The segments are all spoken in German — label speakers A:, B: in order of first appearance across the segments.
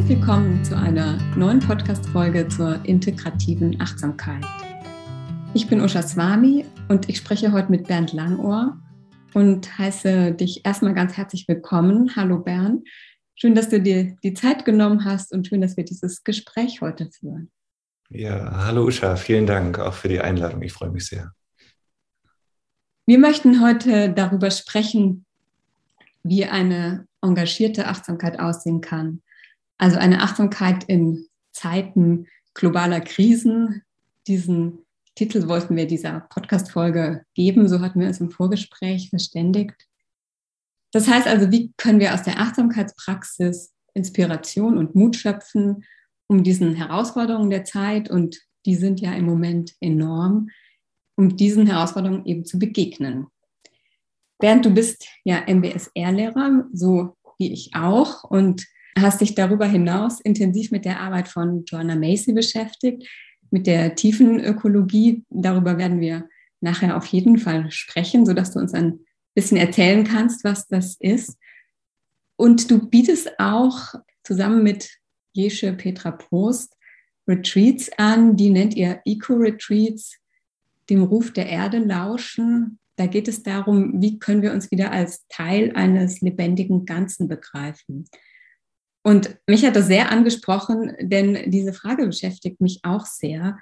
A: Herzlich willkommen zu einer neuen Podcast-Folge zur integrativen Achtsamkeit. Ich bin Usha Swami und ich spreche heute mit Bernd Langohr und heiße dich erstmal ganz herzlich willkommen. Hallo Bernd. Schön, dass du dir die Zeit genommen hast und schön, dass wir dieses Gespräch heute führen.
B: Ja, hallo Usha, vielen Dank auch für die Einladung. Ich freue mich sehr.
A: Wir möchten heute darüber sprechen, wie eine engagierte Achtsamkeit aussehen kann. Also eine Achtsamkeit in Zeiten globaler Krisen. Diesen Titel wollten wir dieser Podcast-Folge geben. So hatten wir uns im Vorgespräch verständigt. Das heißt also, wie können wir aus der Achtsamkeitspraxis Inspiration und Mut schöpfen, um diesen Herausforderungen der Zeit, und die sind ja im Moment enorm, um diesen Herausforderungen eben zu begegnen. Bernd, du bist ja MBSR-Lehrer, so wie ich auch, und hast dich darüber hinaus intensiv mit der Arbeit von Joanna Macy beschäftigt, mit der tiefen Ökologie. Darüber werden wir nachher auf jeden Fall sprechen, sodass du uns ein bisschen erzählen kannst, was das ist. Und du bietest auch zusammen mit Jesche Petra Prost Retreats an, die nennt ihr Eco-Retreats, dem Ruf der Erde lauschen. Da geht es darum, wie können wir uns wieder als Teil eines lebendigen Ganzen begreifen. Und mich hat das sehr angesprochen, denn diese Frage beschäftigt mich auch sehr.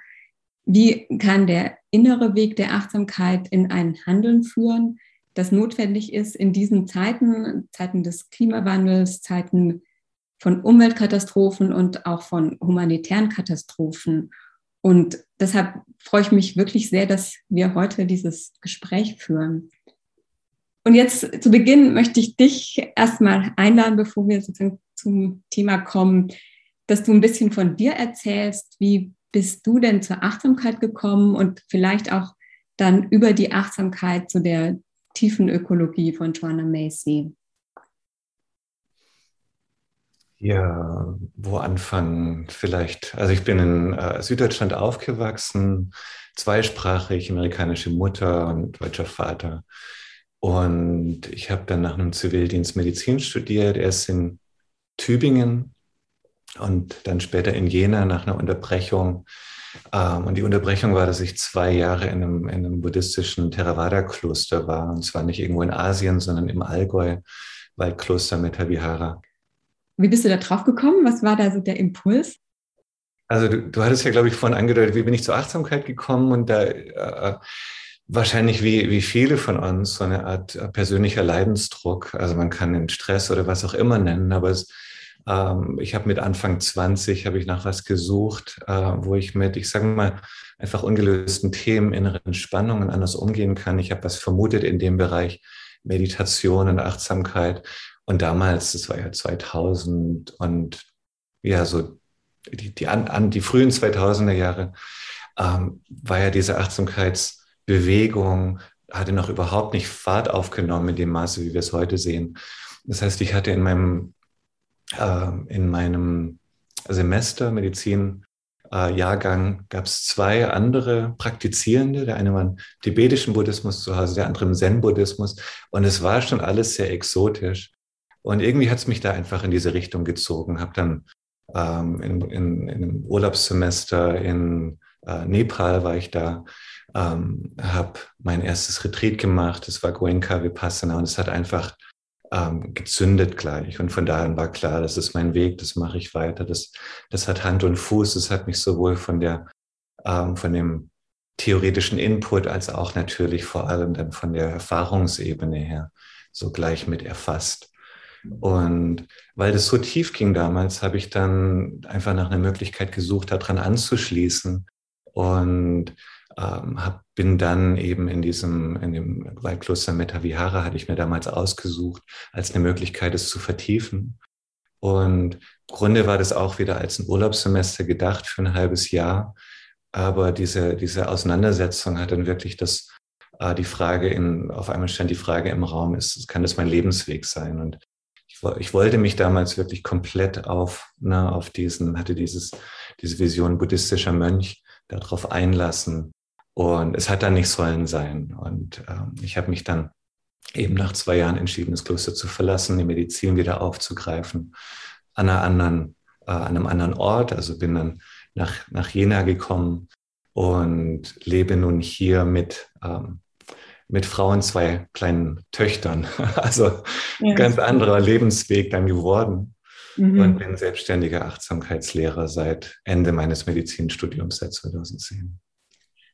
A: Wie kann der innere Weg der Achtsamkeit in ein Handeln führen, das notwendig ist in diesen Zeiten, Zeiten des Klimawandels, Zeiten von Umweltkatastrophen und auch von humanitären Katastrophen? Und deshalb freue ich mich wirklich sehr, dass wir heute dieses Gespräch führen. Und jetzt zu Beginn möchte ich dich erstmal einladen, bevor wir sozusagen zum Thema kommen, dass du ein bisschen von dir erzählst. Wie bist du denn zur Achtsamkeit gekommen und vielleicht auch dann über die Achtsamkeit zu der tiefen Ökologie von Joanna Macy?
B: Ja, wo anfangen vielleicht? Also ich bin in äh, Süddeutschland aufgewachsen, zweisprachig, amerikanische Mutter und deutscher Vater. Und ich habe dann nach einem Zivildienst Medizin studiert, erst in Tübingen und dann später in Jena nach einer Unterbrechung. Ähm, und die Unterbrechung war, dass ich zwei Jahre in einem, in einem buddhistischen Theravada-Kloster war. Und zwar nicht irgendwo in Asien, sondern im Allgäu, Waldkloster Metavihara.
A: Wie bist du da drauf gekommen? Was war da so der Impuls?
B: Also du, du hattest ja, glaube ich, vorhin angedeutet, wie bin ich zur Achtsamkeit gekommen? Und da äh, wahrscheinlich wie, wie viele von uns so eine Art persönlicher Leidensdruck. Also man kann den Stress oder was auch immer nennen, aber es, ähm, ich habe mit Anfang 20 habe ich nach was gesucht, äh, wo ich mit, ich sage mal, einfach ungelösten Themen, inneren Spannungen anders umgehen kann. Ich habe was vermutet in dem Bereich Meditation und Achtsamkeit. Und damals, das war ja 2000 und ja, so die, die, an, an die frühen 2000er Jahre, ähm, war ja diese Achtsamkeits- Bewegung hatte noch überhaupt nicht Fahrt aufgenommen in dem Maße, wie wir es heute sehen. Das heißt, ich hatte in meinem, in meinem Semester Medizin äh, Jahrgang gab es zwei andere Praktizierende. Der eine war im tibetischen Buddhismus zu Hause, der andere im Zen-Buddhismus. Und es war schon alles sehr exotisch. Und irgendwie hat es mich da einfach in diese Richtung gezogen. Habe dann ähm, in, in, in, einem Urlaubssemester in äh, Nepal war ich da ähm, habe mein erstes Retreat gemacht, das war Goenka Vipassana und es hat einfach ähm, gezündet gleich. Und von daher war klar, das ist mein Weg, das mache ich weiter. Das, das hat Hand und Fuß, das hat mich sowohl von der, ähm, von dem theoretischen Input als auch natürlich vor allem dann von der Erfahrungsebene her so gleich mit erfasst. Und weil das so tief ging damals, habe ich dann einfach nach einer Möglichkeit gesucht, daran anzuschließen. Und ähm, hab, bin dann eben in diesem, in dem Waldkloster Metavihara hatte ich mir damals ausgesucht, als eine Möglichkeit, es zu vertiefen. Und im Grunde war das auch wieder als ein Urlaubssemester gedacht für ein halbes Jahr. Aber diese, diese Auseinandersetzung hat dann wirklich das, äh, die Frage in, auf einmal stand die Frage im Raum, ist, kann das mein Lebensweg sein? Und ich, ich wollte mich damals wirklich komplett auf, ne, auf diesen, hatte dieses, diese Vision buddhistischer Mönch darauf einlassen, und es hat dann nicht sollen sein. Und ähm, ich habe mich dann eben nach zwei Jahren entschieden, das Kloster zu verlassen, die Medizin wieder aufzugreifen, an einer anderen äh, an einem anderen Ort, also bin dann nach, nach Jena gekommen und lebe nun hier mit, ähm, mit Frauen, zwei kleinen Töchtern. Also ja. ganz anderer Lebensweg dann geworden. Mhm. Und bin selbstständiger Achtsamkeitslehrer seit Ende meines Medizinstudiums seit 2010.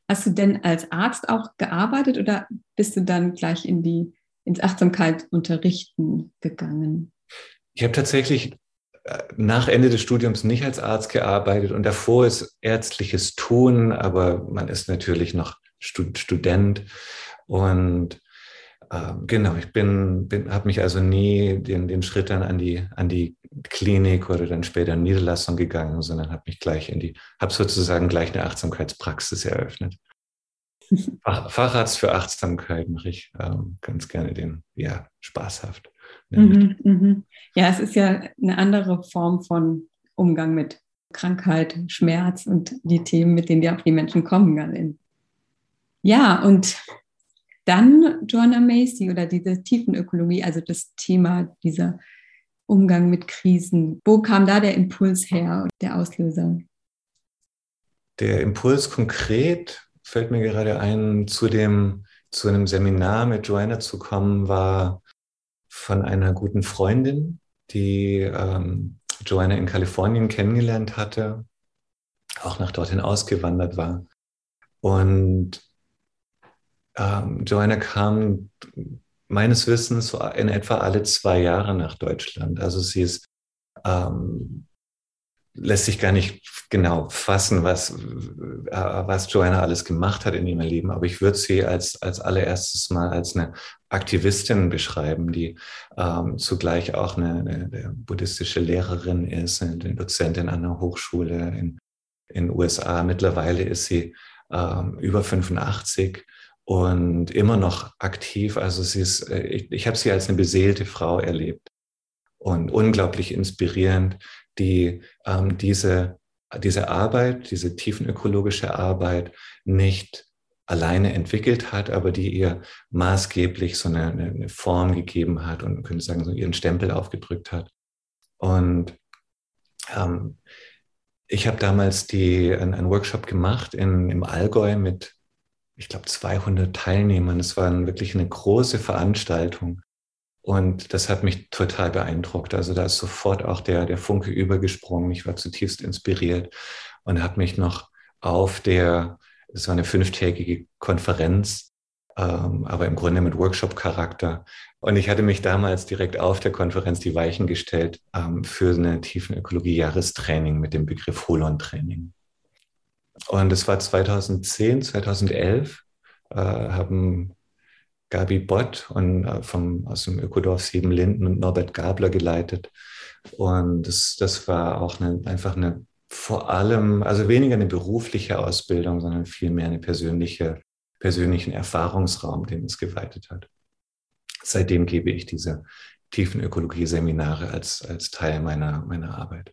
A: Hast du denn als Arzt auch gearbeitet oder bist du dann gleich in die, ins Achtsamkeit unterrichten gegangen?
B: Ich habe tatsächlich äh, nach Ende des Studiums nicht als Arzt gearbeitet und davor ist ärztliches Tun, aber man ist natürlich noch Student und äh, genau, ich bin, bin habe mich also nie den, den Schritt dann an die, an die Klinik oder dann später in Niederlassung gegangen, sondern habe mich gleich in die, habe sozusagen gleich eine Achtsamkeitspraxis eröffnet. Fach, Facharzt für Achtsamkeit mache ich ähm, ganz gerne den, ja, spaßhaft.
A: Mhm, mhm. Ja, es ist ja eine andere Form von Umgang mit Krankheit, Schmerz und die Themen, mit denen ja auch die Menschen kommen. Ja, und dann Joanna Macy oder diese Tiefenökologie, also das Thema dieser Umgang mit Krisen. Wo kam da der Impuls her, der Auslöser?
B: Der Impuls konkret fällt mir gerade ein, zu dem, zu einem Seminar mit Joanna zu kommen, war von einer guten Freundin, die ähm, Joanna in Kalifornien kennengelernt hatte, auch nach dorthin ausgewandert war. Und ähm, Joanna kam meines Wissens so in etwa alle zwei Jahre nach Deutschland. Also sie ist, ähm, lässt sich gar nicht genau fassen, was, äh, was Joanna alles gemacht hat in ihrem Leben. Aber ich würde sie als, als allererstes mal als eine Aktivistin beschreiben, die ähm, zugleich auch eine, eine, buddhistische Lehrerin ist, eine Dozentin an einer Hochschule in den USA. Mittlerweile ist sie ähm, über 85 und immer noch aktiv. Also sie ist, äh, ich, ich habe sie als eine beseelte Frau erlebt und unglaublich inspirierend, die ähm, diese, diese Arbeit, diese tiefenökologische Arbeit nicht alleine entwickelt hat, aber die ihr maßgeblich so eine, eine Form gegeben hat und man könnte sagen, so ihren Stempel aufgedrückt hat. Und ähm, ich habe damals die, einen, Workshop gemacht in, im Allgäu mit ich glaube, 200 Teilnehmern. Es war wirklich eine große Veranstaltung. Und das hat mich total beeindruckt. Also da ist sofort auch der, der Funke übergesprungen. Ich war zutiefst inspiriert und habe mich noch auf der, es war eine fünftägige Konferenz, ähm, aber im Grunde mit Workshop-Charakter. Und ich hatte mich damals direkt auf der Konferenz die Weichen gestellt ähm, für eine tiefen Ökologie-Jahrestraining mit dem Begriff Holon-Training. Und es war 2010, 2011, äh, haben Gabi Bott und, äh, vom, aus dem Ökodorf Siebenlinden und Norbert Gabler geleitet. Und das, das war auch eine, einfach eine, vor allem, also weniger eine berufliche Ausbildung, sondern vielmehr eine persönliche, persönlichen Erfahrungsraum, den es geweitet hat. Seitdem gebe ich diese tiefen Ökologie-Seminare als, als Teil meiner, meiner Arbeit.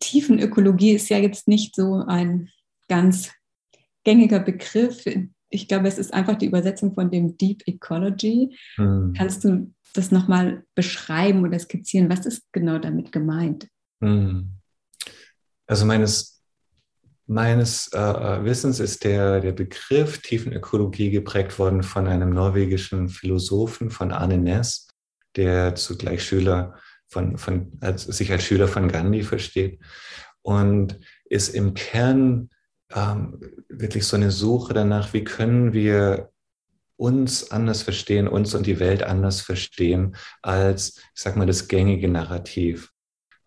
A: Tiefenökologie ist ja jetzt nicht so ein ganz gängiger Begriff. Ich glaube, es ist einfach die Übersetzung von dem Deep Ecology. Hm. Kannst du das nochmal beschreiben oder skizzieren? Was ist genau damit gemeint? Hm.
B: Also meines, meines äh, äh, Wissens ist der, der Begriff Tiefenökologie geprägt worden von einem norwegischen Philosophen, von Arne Næss, der zugleich Schüler von, von, als, sich als Schüler von Gandhi versteht und ist im Kern ähm, wirklich so eine Suche danach, wie können wir uns anders verstehen, uns und die Welt anders verstehen als, ich sag mal, das gängige Narrativ.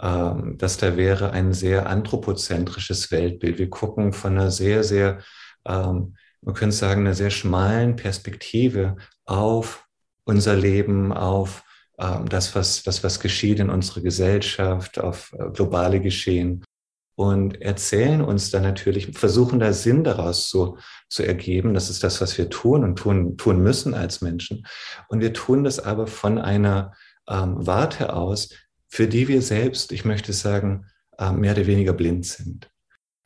B: Ähm, dass da wäre ein sehr anthropozentrisches Weltbild. Wir gucken von einer sehr, sehr, ähm, man könnte sagen, einer sehr schmalen Perspektive auf unser Leben, auf das, was, das, was geschieht in unserer Gesellschaft, auf äh, globale Geschehen und erzählen uns dann natürlich, versuchen da Sinn daraus zu, zu ergeben. Das ist das, was wir tun und tun, tun müssen als Menschen. Und wir tun das aber von einer ähm, Warte aus, für die wir selbst, ich möchte sagen, äh, mehr oder weniger blind sind.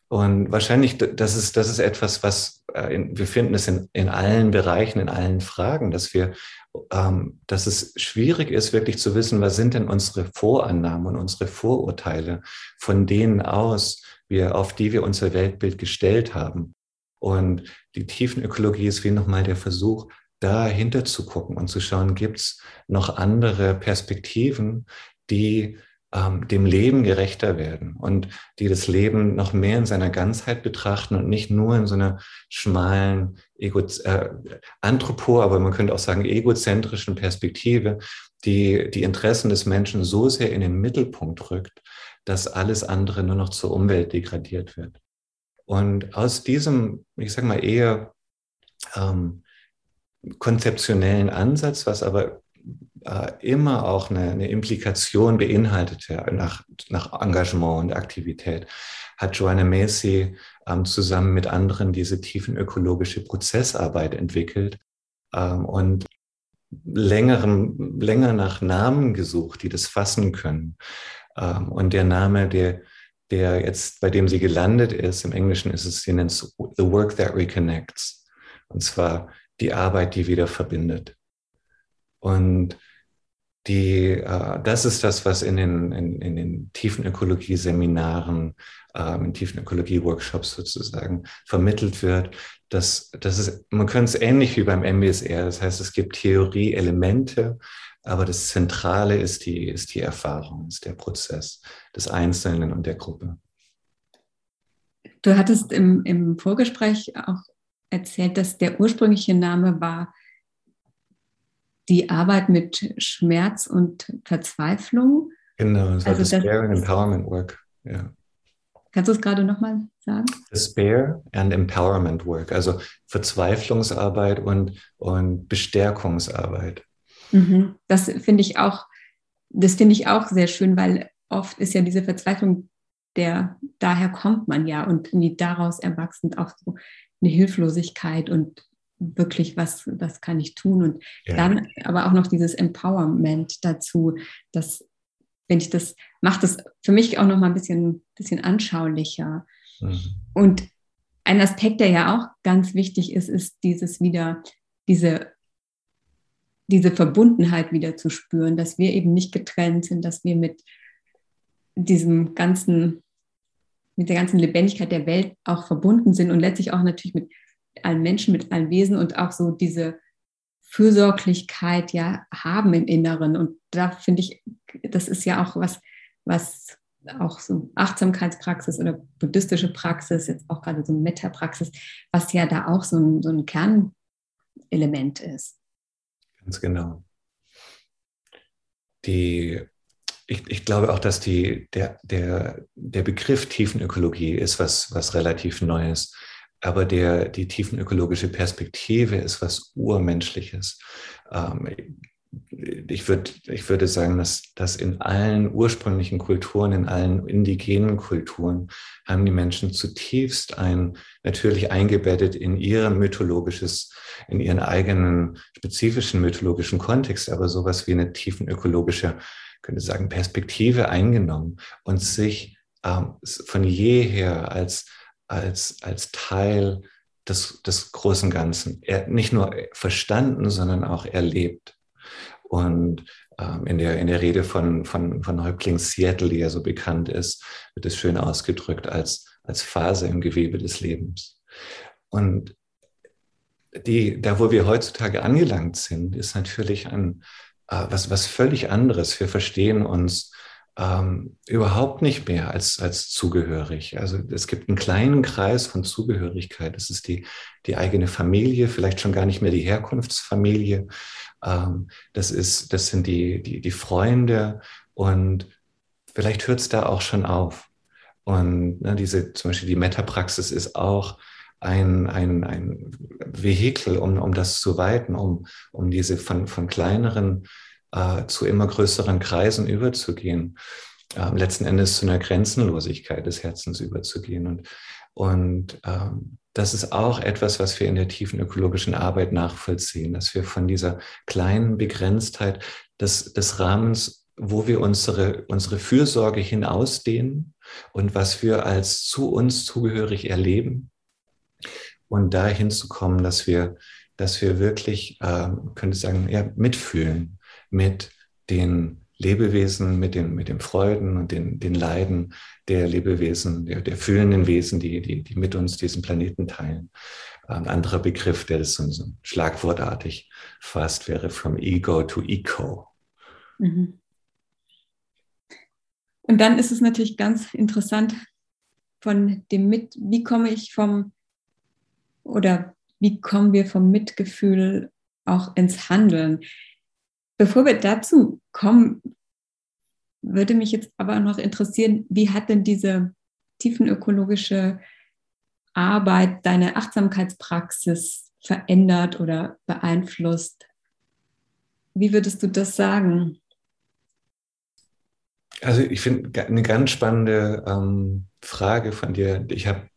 B: Und wahrscheinlich, das ist, das ist etwas, was äh, wir finden es in, in allen Bereichen, in allen Fragen, dass wir, ähm, dass es schwierig ist, wirklich zu wissen, was sind denn unsere Vorannahmen und unsere Vorurteile, von denen aus wir, auf die wir unser Weltbild gestellt haben. Und die Tiefenökologie ist wie nochmal der Versuch, dahinter zu gucken und zu schauen, gibt es noch andere Perspektiven, die ähm, dem Leben gerechter werden und die das Leben noch mehr in seiner Ganzheit betrachten und nicht nur in so einer schmalen Ego, äh, Anthropo, aber man könnte auch sagen egozentrischen Perspektive, die die Interessen des Menschen so sehr in den Mittelpunkt rückt, dass alles andere nur noch zur Umwelt degradiert wird. Und aus diesem, ich sage mal eher ähm, konzeptionellen Ansatz, was aber äh, immer auch eine, eine Implikation beinhaltet nach, nach Engagement und Aktivität, hat Joanna Macy ähm, zusammen mit anderen diese tiefenökologische Prozessarbeit entwickelt ähm, und längerem, länger nach Namen gesucht, die das fassen können. Ähm, und der Name, der, der jetzt, bei dem sie gelandet ist, im Englischen ist es, sie nennt es The Work That Reconnects. Und zwar die Arbeit, die wieder verbindet. Und die, äh, das ist das, was in den, in, in den tiefen Ökologie-Seminaren, ähm, in tiefen Ökologie-Workshops sozusagen vermittelt wird. Das, das ist, man könnte es ähnlich wie beim MBSR, das heißt, es gibt Theorie-Elemente, aber das Zentrale ist die, ist die Erfahrung, ist der Prozess des Einzelnen und der Gruppe.
A: Du hattest im, im Vorgespräch auch erzählt, dass der ursprüngliche Name war die Arbeit mit Schmerz und Verzweiflung.
B: Genau, das also Despair and Empowerment Work. Ja.
A: Kannst du es gerade nochmal sagen?
B: Despair and Empowerment Work, also Verzweiflungsarbeit und, und Bestärkungsarbeit.
A: Mhm. Das finde ich auch, das finde ich auch sehr schön, weil oft ist ja diese Verzweiflung, der, daher kommt man ja und daraus erwachsen auch so eine Hilflosigkeit und wirklich, was, was kann ich tun? Und ja. dann aber auch noch dieses Empowerment dazu, dass, wenn ich das, macht das für mich auch noch mal ein bisschen, bisschen anschaulicher. Mhm. Und ein Aspekt, der ja auch ganz wichtig ist, ist dieses wieder, diese, diese Verbundenheit wieder zu spüren, dass wir eben nicht getrennt sind, dass wir mit diesem ganzen, mit der ganzen Lebendigkeit der Welt auch verbunden sind und letztlich auch natürlich mit allen Menschen, mit allen Wesen und auch so diese Fürsorglichkeit ja haben im Inneren. Und da finde ich, das ist ja auch was, was auch so Achtsamkeitspraxis oder buddhistische Praxis, jetzt auch gerade so Metapraxis, was ja da auch so ein, so ein Kernelement ist.
B: Ganz genau. Die, ich, ich glaube auch, dass die, der, der, der Begriff Tiefenökologie ist was, was relativ Neues. Aber der, die tiefenökologische Perspektive ist was Urmenschliches. Ähm, ich, würd, ich würde sagen, dass, dass in allen ursprünglichen Kulturen, in allen indigenen Kulturen, haben die Menschen zutiefst ein, natürlich eingebettet in ihr mythologisches, in ihren eigenen spezifischen mythologischen Kontext, aber sowas wie eine tiefenökologische, könnte sagen, Perspektive eingenommen und sich ähm, von jeher als als, als Teil des, des großen Ganzen. Er nicht nur verstanden, sondern auch erlebt. Und ähm, in, der, in der Rede von, von, von Häuptling Seattle, die ja so bekannt ist, wird es schön ausgedrückt als, als Phase im Gewebe des Lebens. Und die, da, wo wir heutzutage angelangt sind, ist natürlich ein, äh, was, was völlig anderes. Wir verstehen uns ähm, überhaupt nicht mehr als, als zugehörig. Also es gibt einen kleinen Kreis von Zugehörigkeit. Das ist die, die eigene Familie, vielleicht schon gar nicht mehr die Herkunftsfamilie. Ähm, das, ist, das sind die, die, die Freunde und vielleicht hört es da auch schon auf. Und ne, diese, zum Beispiel die Metapraxis ist auch ein, ein, ein Vehikel, um, um das zu weiten, um, um diese von, von kleineren äh, zu immer größeren Kreisen überzugehen, äh, letzten Endes zu einer Grenzenlosigkeit des Herzens überzugehen. Und, und ähm, das ist auch etwas, was wir in der tiefen ökologischen Arbeit nachvollziehen, dass wir von dieser kleinen Begrenztheit des, des Rahmens, wo wir unsere, unsere Fürsorge hinausdehnen und was wir als zu uns zugehörig erleben, und dahin zu kommen, dass wir, dass wir wirklich, äh, könnte ich sagen, ja, mitfühlen mit den Lebewesen, mit den, mit den Freuden und den, den Leiden der Lebewesen, der, der fühlenden Wesen, die, die, die mit uns diesen Planeten teilen. Ein anderer Begriff, der das so, so schlagwortartig fasst, wäre from ego to eco. Mhm.
A: Und dann ist es natürlich ganz interessant von dem Mit, wie komme ich vom oder wie kommen wir vom Mitgefühl auch ins Handeln? Bevor wir dazu kommen, würde mich jetzt aber noch interessieren, wie hat denn diese tiefenökologische Arbeit deine Achtsamkeitspraxis verändert oder beeinflusst? Wie würdest du das sagen?
B: Also ich finde eine ganz spannende ähm, Frage von dir. Ich habe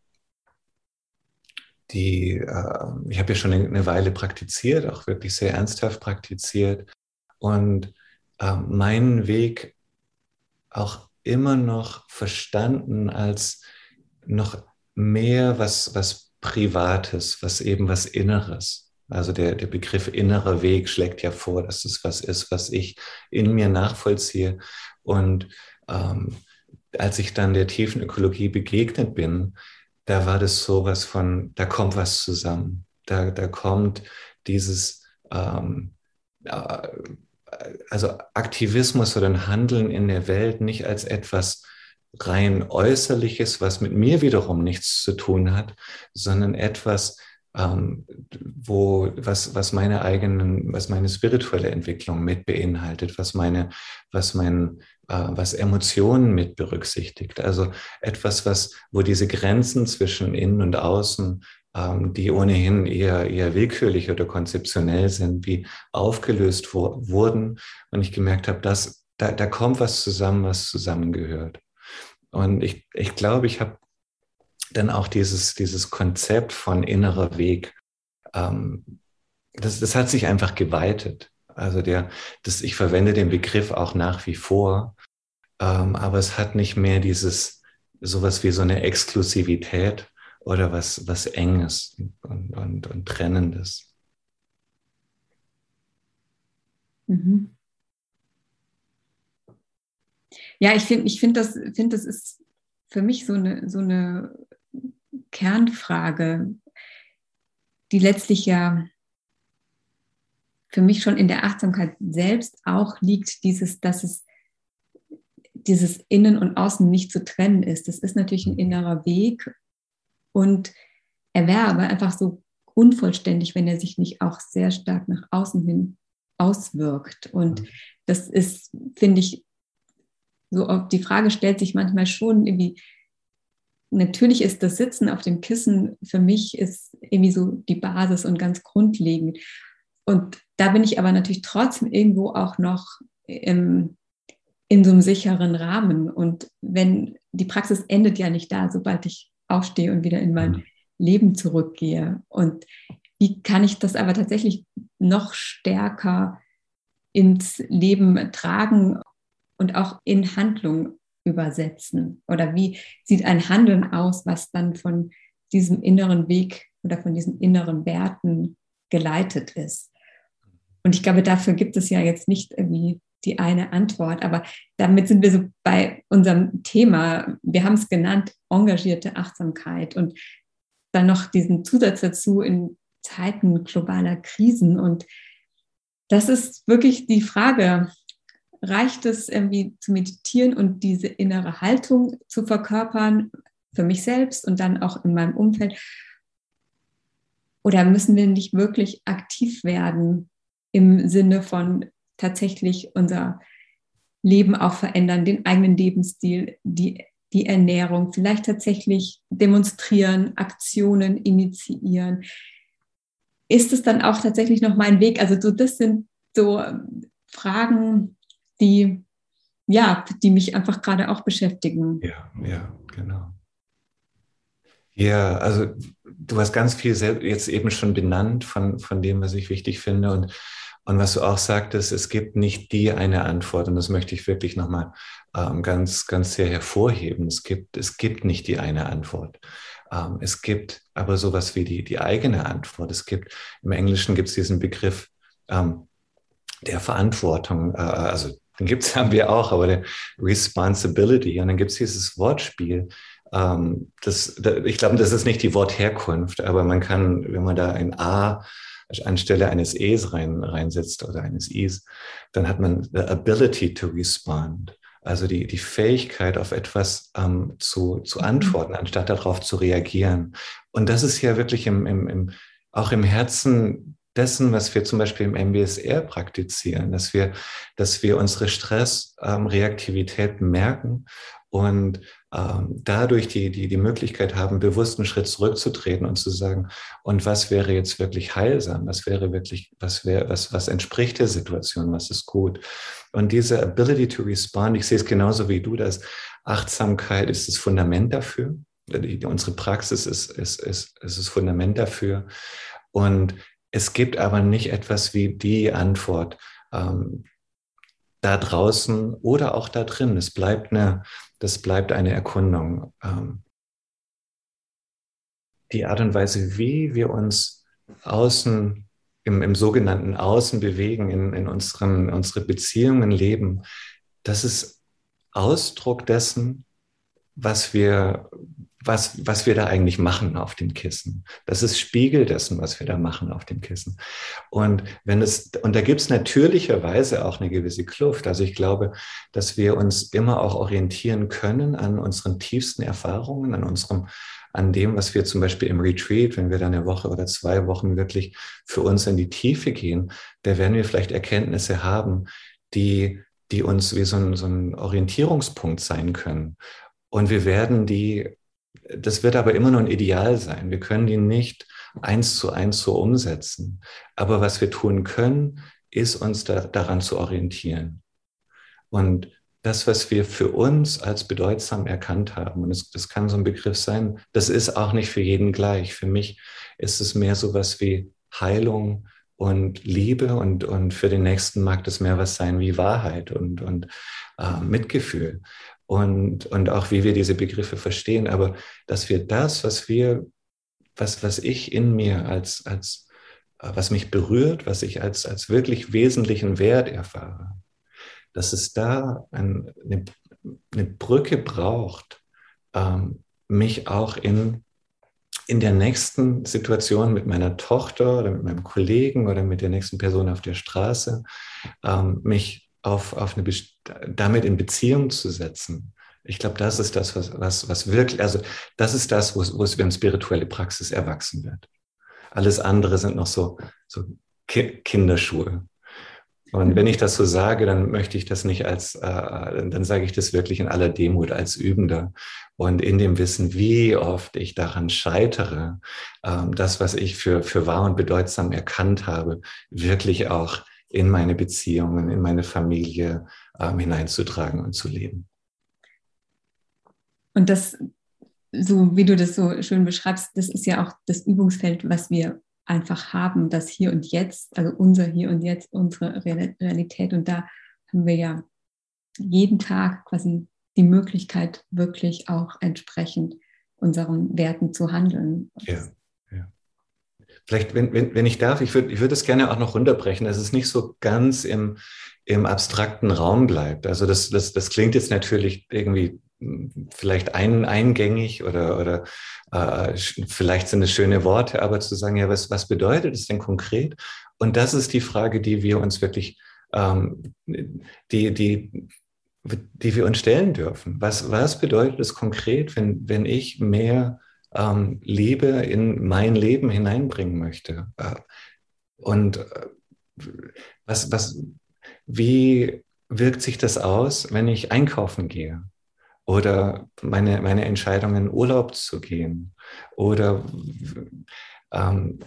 B: die, äh, ich habe ja schon eine Weile praktiziert, auch wirklich sehr ernsthaft praktiziert und äh, meinen Weg auch immer noch verstanden als noch mehr was, was Privates, was eben was Inneres. Also der, der Begriff innerer Weg schlägt ja vor, dass es was ist, was ich in mir nachvollziehe. Und ähm, als ich dann der tiefen Ökologie begegnet bin, da war das so was von, da kommt was zusammen. Da, da kommt dieses, ähm, äh, also Aktivismus oder ein Handeln in der Welt nicht als etwas rein äußerliches, was mit mir wiederum nichts zu tun hat, sondern etwas, ähm, wo, was, was meine eigenen, was meine spirituelle Entwicklung mit beinhaltet, was meine, was mein, äh, was Emotionen mit berücksichtigt. Also etwas, was, wo diese Grenzen zwischen innen und außen, die ohnehin eher, eher willkürlich oder konzeptionell sind, wie aufgelöst wo, wurden. Und ich gemerkt habe, dass da, da kommt was zusammen, was zusammengehört. Und ich, ich glaube, ich habe dann auch dieses, dieses Konzept von innerer Weg, ähm, das, das hat sich einfach geweitet. Also der, das, ich verwende den Begriff auch nach wie vor, ähm, aber es hat nicht mehr dieses sowas wie so eine Exklusivität oder was, was Enges und, und, und Trennendes.
A: Mhm. Ja, ich finde, ich finde, das, find, das ist für mich so eine, so eine Kernfrage, die letztlich ja für mich schon in der Achtsamkeit selbst auch liegt, dieses, dass es dieses Innen und Außen nicht zu trennen ist. Das ist natürlich ein innerer Weg und er wäre aber einfach so unvollständig, wenn er sich nicht auch sehr stark nach außen hin auswirkt. Und das ist, finde ich, so oft die Frage stellt sich manchmal schon irgendwie, natürlich ist das Sitzen auf dem Kissen für mich ist irgendwie so die Basis und ganz grundlegend. Und da bin ich aber natürlich trotzdem irgendwo auch noch im, in so einem sicheren Rahmen. Und wenn die Praxis endet ja nicht da, sobald ich aufstehe und wieder in mein mhm. Leben zurückgehe. Und wie kann ich das aber tatsächlich noch stärker ins Leben tragen und auch in Handlung übersetzen? Oder wie sieht ein Handeln aus, was dann von diesem inneren Weg oder von diesen inneren Werten geleitet ist? Und ich glaube, dafür gibt es ja jetzt nicht irgendwie die eine Antwort, aber damit sind wir so bei unserem Thema. Wir haben es genannt, engagierte Achtsamkeit und dann noch diesen Zusatz dazu in Zeiten globaler Krisen. Und das ist wirklich die Frage, reicht es irgendwie zu meditieren und diese innere Haltung zu verkörpern für mich selbst und dann auch in meinem Umfeld? Oder müssen wir nicht wirklich aktiv werden im Sinne von tatsächlich unser Leben auch verändern, den eigenen Lebensstil, die, die Ernährung, vielleicht tatsächlich demonstrieren, Aktionen initiieren? Ist es dann auch tatsächlich noch mein Weg? Also so, das sind so Fragen, die, ja, die mich einfach gerade auch beschäftigen.
B: Ja, ja, genau. Ja, also du hast ganz viel jetzt eben schon benannt von, von dem, was ich wichtig finde. Und, und was du auch sagtest, es gibt nicht die eine Antwort. Und das möchte ich wirklich nochmal ähm, ganz, ganz sehr hervorheben. Es gibt, es gibt nicht die eine Antwort. Ähm, es gibt aber sowas wie die, die eigene Antwort. Es gibt, im Englischen gibt es diesen Begriff ähm, der Verantwortung, äh, also den gibt's haben wir auch, aber der Responsibility. Und dann gibt es dieses Wortspiel. Ähm, das, da, ich glaube, das ist nicht die Wortherkunft, aber man kann, wenn man da ein A anstelle eines E's rein, reinsetzt oder eines Is, dann hat man the ability to respond. Also die, die Fähigkeit, auf etwas ähm, zu, zu mhm. antworten, anstatt darauf zu reagieren. Und das ist ja wirklich im, im, im, auch im Herzen dessen, was wir zum Beispiel im MBSR praktizieren, dass wir, dass wir unsere Stressreaktivität ähm, merken und ähm, dadurch die, die, die Möglichkeit haben, bewusst einen Schritt zurückzutreten und zu sagen, und was wäre jetzt wirklich heilsam? Was wäre wirklich, was wäre, was, was entspricht der Situation? Was ist gut? Und diese Ability to respond, ich sehe es genauso wie du, dass Achtsamkeit ist das Fundament dafür. Die, unsere Praxis ist, ist, ist, ist das Fundament dafür. Und es gibt aber nicht etwas wie die Antwort ähm, da draußen oder auch da drin. Es bleibt eine, das bleibt eine Erkundung. Ähm, die Art und Weise, wie wir uns außen, im, im sogenannten Außen bewegen, in, in unseren, unsere Beziehungen leben, das ist Ausdruck dessen, was wir, was, was wir da eigentlich machen auf dem Kissen. Das ist Spiegel dessen, was wir da machen auf dem Kissen. Und wenn es, und da gibt es natürlicherweise auch eine gewisse Kluft. Also ich glaube, dass wir uns immer auch orientieren können an unseren tiefsten Erfahrungen, an unserem, an dem, was wir zum Beispiel im Retreat, wenn wir dann eine Woche oder zwei Wochen wirklich für uns in die Tiefe gehen, da werden wir vielleicht Erkenntnisse haben, die, die uns wie so ein, so ein Orientierungspunkt sein können. Und wir werden die das wird aber immer nur ein Ideal sein. Wir können die nicht eins zu eins so umsetzen. Aber was wir tun können, ist uns da, daran zu orientieren. Und das, was wir für uns als bedeutsam erkannt haben, und das, das kann so ein Begriff sein, das ist auch nicht für jeden gleich. Für mich ist es mehr so was wie Heilung und Liebe und, und für den Nächsten mag das mehr was sein wie Wahrheit und, und äh, Mitgefühl und, und auch wie wir diese Begriffe verstehen, aber dass wir das, was wir, was, was ich in mir als, als, was mich berührt, was ich als, als wirklich wesentlichen Wert erfahre, dass es da ein, eine, eine Brücke braucht, ähm, mich auch in, in der nächsten Situation mit meiner Tochter oder mit meinem Kollegen oder mit der nächsten Person auf der Straße, ähm, mich auf, auf eine, damit in Beziehung zu setzen. Ich glaube, das ist das, was, was, was wirklich, also das ist das, wo es, wo es wenn spirituelle Praxis erwachsen wird. Alles andere sind noch so, so Kinderschuhe. Und wenn ich das so sage, dann möchte ich das nicht als, äh, dann sage ich das wirklich in aller Demut als Übender und in dem Wissen, wie oft ich daran scheitere, ähm, das, was ich für, für wahr und bedeutsam erkannt habe, wirklich auch in meine Beziehungen, in meine Familie ähm, hineinzutragen und zu leben.
A: Und das, so wie du das so schön beschreibst, das ist ja auch das Übungsfeld, was wir einfach haben, das Hier und Jetzt, also unser Hier und Jetzt, unsere Realität. Und da haben wir ja jeden Tag quasi die Möglichkeit, wirklich auch entsprechend unseren Werten zu handeln.
B: Ja. Vielleicht, wenn, wenn, wenn ich darf, ich würde ich würd das gerne auch noch runterbrechen, dass es nicht so ganz im, im abstrakten Raum bleibt. Also das, das, das klingt jetzt natürlich irgendwie hm, vielleicht ein, eingängig oder, oder äh, vielleicht sind es schöne Worte, aber zu sagen, ja, was, was bedeutet es denn konkret? Und das ist die Frage, die wir uns wirklich, ähm, die, die, die wir uns stellen dürfen. Was, was bedeutet es konkret, wenn, wenn ich mehr ähm, Liebe in mein Leben hineinbringen möchte. Äh, und äh, was, was, wie wirkt sich das aus, wenn ich einkaufen gehe? Oder meine, meine Entscheidung, in Urlaub zu gehen? Oder ähm,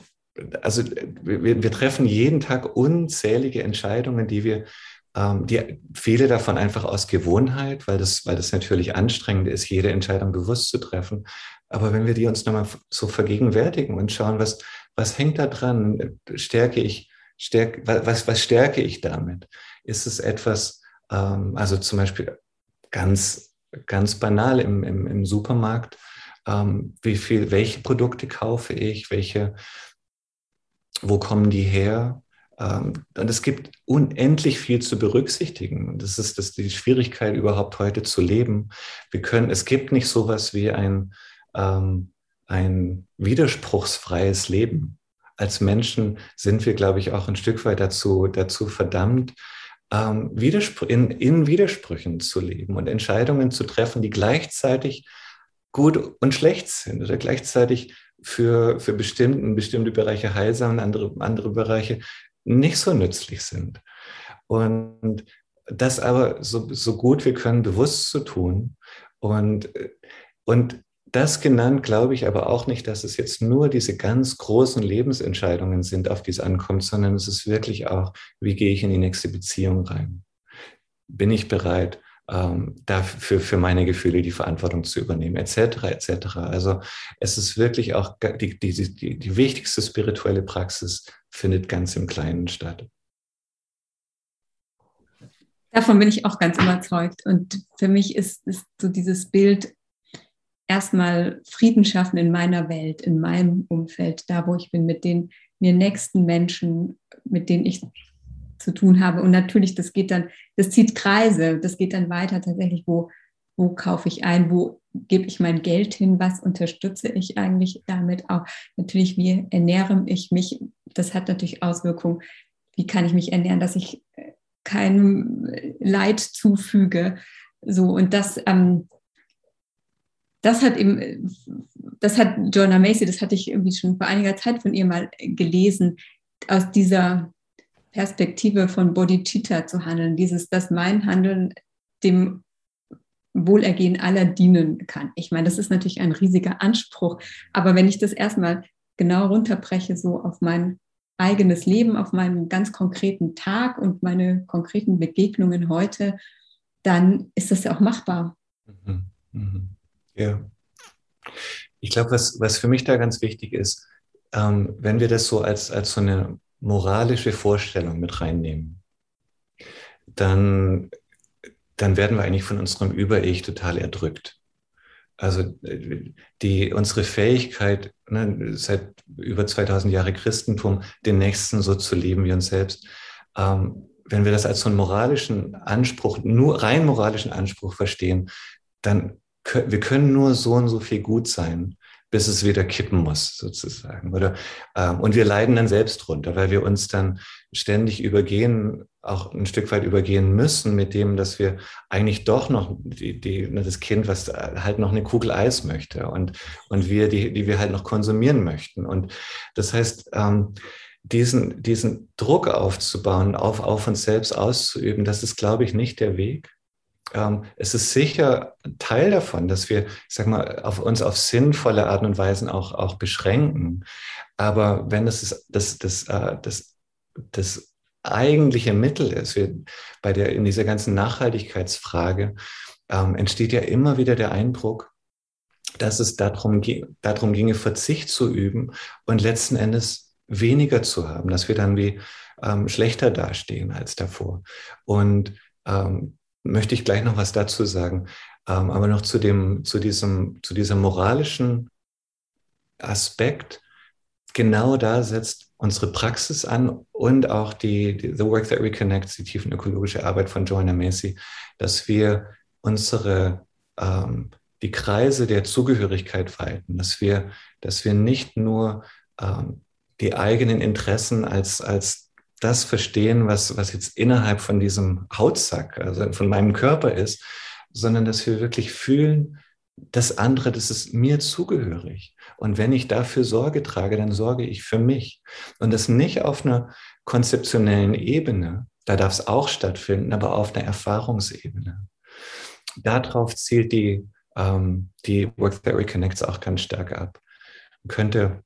B: also wir, wir treffen jeden Tag unzählige Entscheidungen, die wir ähm, die, viele davon einfach aus Gewohnheit, weil das, weil das natürlich anstrengend ist, jede Entscheidung bewusst zu treffen. Aber wenn wir die uns nochmal so vergegenwärtigen und schauen, was, was hängt da dran? Stärke ich, stärke, was, was stärke ich damit? Ist es etwas, ähm, also zum Beispiel ganz, ganz banal im, im, im Supermarkt, ähm, wie viel, welche Produkte kaufe ich, welche, wo kommen die her? Ähm, und es gibt unendlich viel zu berücksichtigen. Das ist das die Schwierigkeit, überhaupt heute zu leben. Wir können, es gibt nicht sowas wie ein, ähm, ein widerspruchsfreies Leben. Als Menschen sind wir, glaube ich, auch ein Stück weit dazu, dazu verdammt, ähm, Widerspr in, in Widersprüchen zu leben und Entscheidungen zu treffen, die gleichzeitig gut und schlecht sind oder gleichzeitig für, für bestimmten, bestimmte Bereiche heilsam und andere, andere Bereiche nicht so nützlich sind. Und das aber so, so gut wir können bewusst zu tun. Und, und das genannt glaube ich aber auch nicht, dass es jetzt nur diese ganz großen Lebensentscheidungen sind, auf die es ankommt, sondern es ist wirklich auch, wie gehe ich in die nächste Beziehung rein? Bin ich bereit, ähm, dafür für meine Gefühle die Verantwortung zu übernehmen, etc. etc. Also es ist wirklich auch die, die, die, die wichtigste spirituelle Praxis findet ganz im Kleinen statt.
A: Davon bin ich auch ganz überzeugt. Und für mich ist, ist so dieses Bild erstmal Frieden schaffen in meiner Welt, in meinem Umfeld, da wo ich bin, mit den mir nächsten Menschen, mit denen ich zu tun habe. Und natürlich, das geht dann, das zieht Kreise, das geht dann weiter tatsächlich, wo, wo kaufe ich ein, wo gebe ich mein Geld hin, was unterstütze ich eigentlich damit auch. Natürlich, wie ernähre ich mich, das hat natürlich Auswirkungen. Wie kann ich mich ernähren, dass ich keinem Leid zufüge? So, und das, ähm, das hat eben, das hat Joanna Macy, das hatte ich irgendwie schon vor einiger Zeit von ihr mal gelesen, aus dieser Perspektive von Bodhicitta zu handeln, dieses, dass mein Handeln dem Wohlergehen aller dienen kann. Ich meine, das ist natürlich ein riesiger Anspruch, aber wenn ich das erstmal genau runterbreche, so auf mein eigenes Leben, auf meinen ganz konkreten Tag und meine konkreten Begegnungen heute, dann ist das ja auch machbar. Mhm.
B: Mhm. Ja. Ich glaube, was, was für mich da ganz wichtig ist, ähm, wenn wir das so als, als so eine moralische Vorstellung mit reinnehmen, dann, dann werden wir eigentlich von unserem Über-Ich total erdrückt. Also die, unsere Fähigkeit, ne, seit über 2000 Jahre Christentum, den Nächsten so zu leben wie uns selbst, ähm, wenn wir das als so einen moralischen Anspruch, nur rein moralischen Anspruch verstehen, dann können wir können nur so und so viel gut sein bis es wieder kippen muss, sozusagen. Oder, ähm, und wir leiden dann selbst drunter, weil wir uns dann ständig übergehen, auch ein Stück weit übergehen müssen mit dem, dass wir eigentlich doch noch die, die, das Kind, was halt noch eine Kugel Eis möchte und, und wir, die, die wir halt noch konsumieren möchten. Und das heißt, ähm, diesen, diesen Druck aufzubauen, auf, auf uns selbst auszuüben, das ist, glaube ich, nicht der Weg ähm, es ist sicher Teil davon, dass wir, ich sag mal, auf uns auf sinnvolle Art und Weisen auch, auch beschränken. Aber wenn das, das, das, äh, das, das eigentliche Mittel ist, wir, bei der, in dieser ganzen Nachhaltigkeitsfrage, ähm, entsteht ja immer wieder der Eindruck, dass es darum, darum ginge, Verzicht zu üben und letzten Endes weniger zu haben, dass wir dann wie ähm, schlechter dastehen als davor. Und ähm, möchte ich gleich noch was dazu sagen. Ähm, aber noch zu dem, zu diesem, zu diesem moralischen Aspekt. Genau da setzt unsere Praxis an und auch die, die The Work That Reconnects, die tiefenökologische Arbeit von Joanna Macy, dass wir unsere, ähm, die Kreise der Zugehörigkeit weiten, dass wir, dass wir nicht nur ähm, die eigenen Interessen als, als das verstehen, was, was jetzt innerhalb von diesem Hautsack, also von meinem Körper ist, sondern dass wir wirklich fühlen, das andere, das ist mir zugehörig. Und wenn ich dafür Sorge trage, dann sorge ich für mich. Und das nicht auf einer konzeptionellen Ebene, da darf es auch stattfinden, aber auf einer Erfahrungsebene. Darauf zielt die, ähm, die Work Theory Connects auch ganz stark ab. Man könnte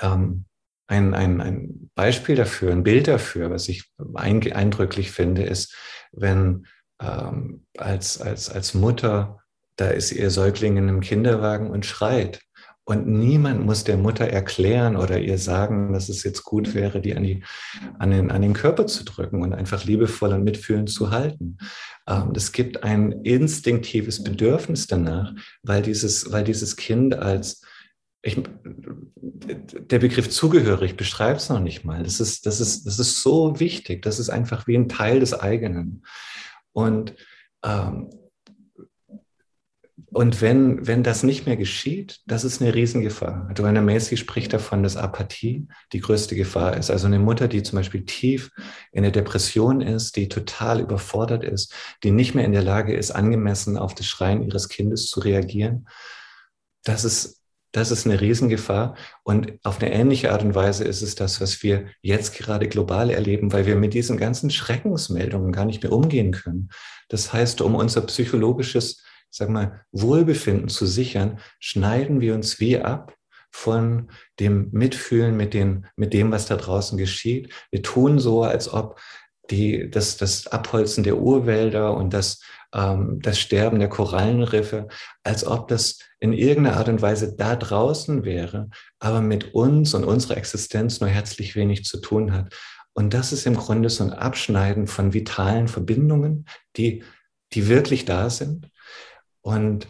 B: ähm, ein, ein, ein Beispiel dafür, ein Bild dafür, was ich eindrücklich finde, ist, wenn ähm, als, als, als Mutter, da ist ihr Säugling in einem Kinderwagen und schreit. Und niemand muss der Mutter erklären oder ihr sagen, dass es jetzt gut wäre, die an, die, an, den, an den Körper zu drücken und einfach liebevoll und mitfühlend zu halten. Ähm, es gibt ein instinktives Bedürfnis danach, weil dieses, weil dieses Kind als ich, der Begriff zugehörig beschreibt es noch nicht mal. Das ist, das, ist, das ist so wichtig. Das ist einfach wie ein Teil des eigenen. Und, ähm, und wenn, wenn das nicht mehr geschieht, das ist eine Riesengefahr. Joanna Macy spricht davon, dass Apathie die größte Gefahr ist. Also eine Mutter, die zum Beispiel tief in der Depression ist, die total überfordert ist, die nicht mehr in der Lage ist, angemessen auf das Schreien ihres Kindes zu reagieren. Das ist das ist eine Riesengefahr. Und auf eine ähnliche Art und Weise ist es das, was wir jetzt gerade global erleben, weil wir mit diesen ganzen Schreckensmeldungen gar nicht mehr umgehen können. Das heißt, um unser psychologisches, sag mal, Wohlbefinden zu sichern, schneiden wir uns wie ab von dem Mitfühlen mit, den, mit dem, was da draußen geschieht. Wir tun so, als ob die, das, das Abholzen der Urwälder und das ähm, das Sterben der Korallenriffe, als ob das in irgendeiner Art und Weise da draußen wäre, aber mit uns und unserer Existenz nur herzlich wenig zu tun hat. Und das ist im Grunde so ein Abschneiden von vitalen Verbindungen, die, die wirklich da sind. Und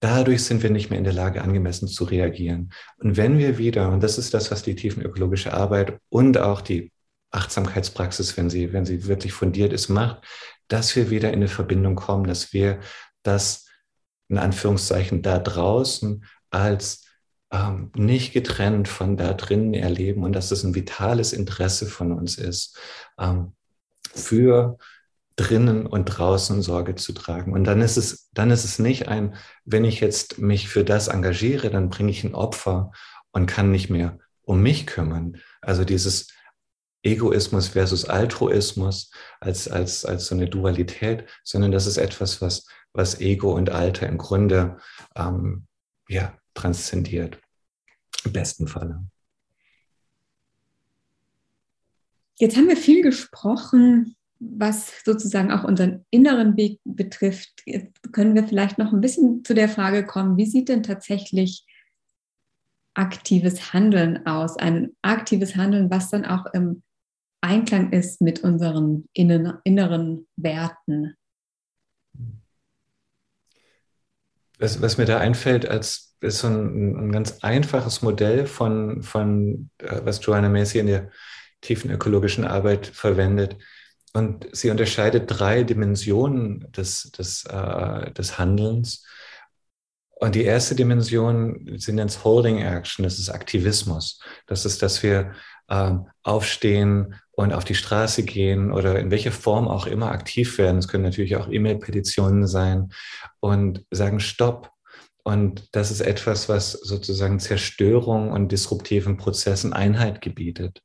B: dadurch sind wir nicht mehr in der Lage, angemessen zu reagieren. Und wenn wir wieder, und das ist das, was die tiefenökologische Arbeit und auch die Achtsamkeitspraxis, wenn sie, wenn sie wirklich fundiert ist, macht, dass wir wieder in eine Verbindung kommen, dass wir das in Anführungszeichen da draußen als ähm, nicht getrennt von da drinnen erleben und dass es ein vitales Interesse von uns ist, ähm, für drinnen und draußen Sorge zu tragen. Und dann ist es, dann ist es nicht ein, wenn ich jetzt mich für das engagiere, dann bringe ich ein Opfer und kann nicht mehr um mich kümmern. Also dieses Egoismus versus Altruismus als, als, als so eine Dualität, sondern das ist etwas, was, was Ego und Alter im Grunde ähm, ja, transzendiert. Im besten Falle.
A: Jetzt haben wir viel gesprochen, was sozusagen auch unseren inneren Weg betrifft. Jetzt können wir vielleicht noch ein bisschen zu der Frage kommen, wie sieht denn tatsächlich aktives Handeln aus? Ein aktives Handeln, was dann auch im Einklang ist mit unseren inneren Werten.
B: Was, was, mir da einfällt, als ist so ein, ein ganz einfaches Modell von, von äh, was Joanna Macy in der tiefen ökologischen Arbeit verwendet. Und sie unterscheidet drei Dimensionen des, des, äh, des Handelns. Und die erste Dimension, sie nennt Holding Action, das ist Aktivismus. Das ist, dass wir äh, aufstehen und auf die Straße gehen oder in welcher Form auch immer aktiv werden. Es können natürlich auch E-Mail-Petitionen sein und sagen Stopp. Und das ist etwas, was sozusagen Zerstörung und disruptiven Prozessen Einheit gebietet.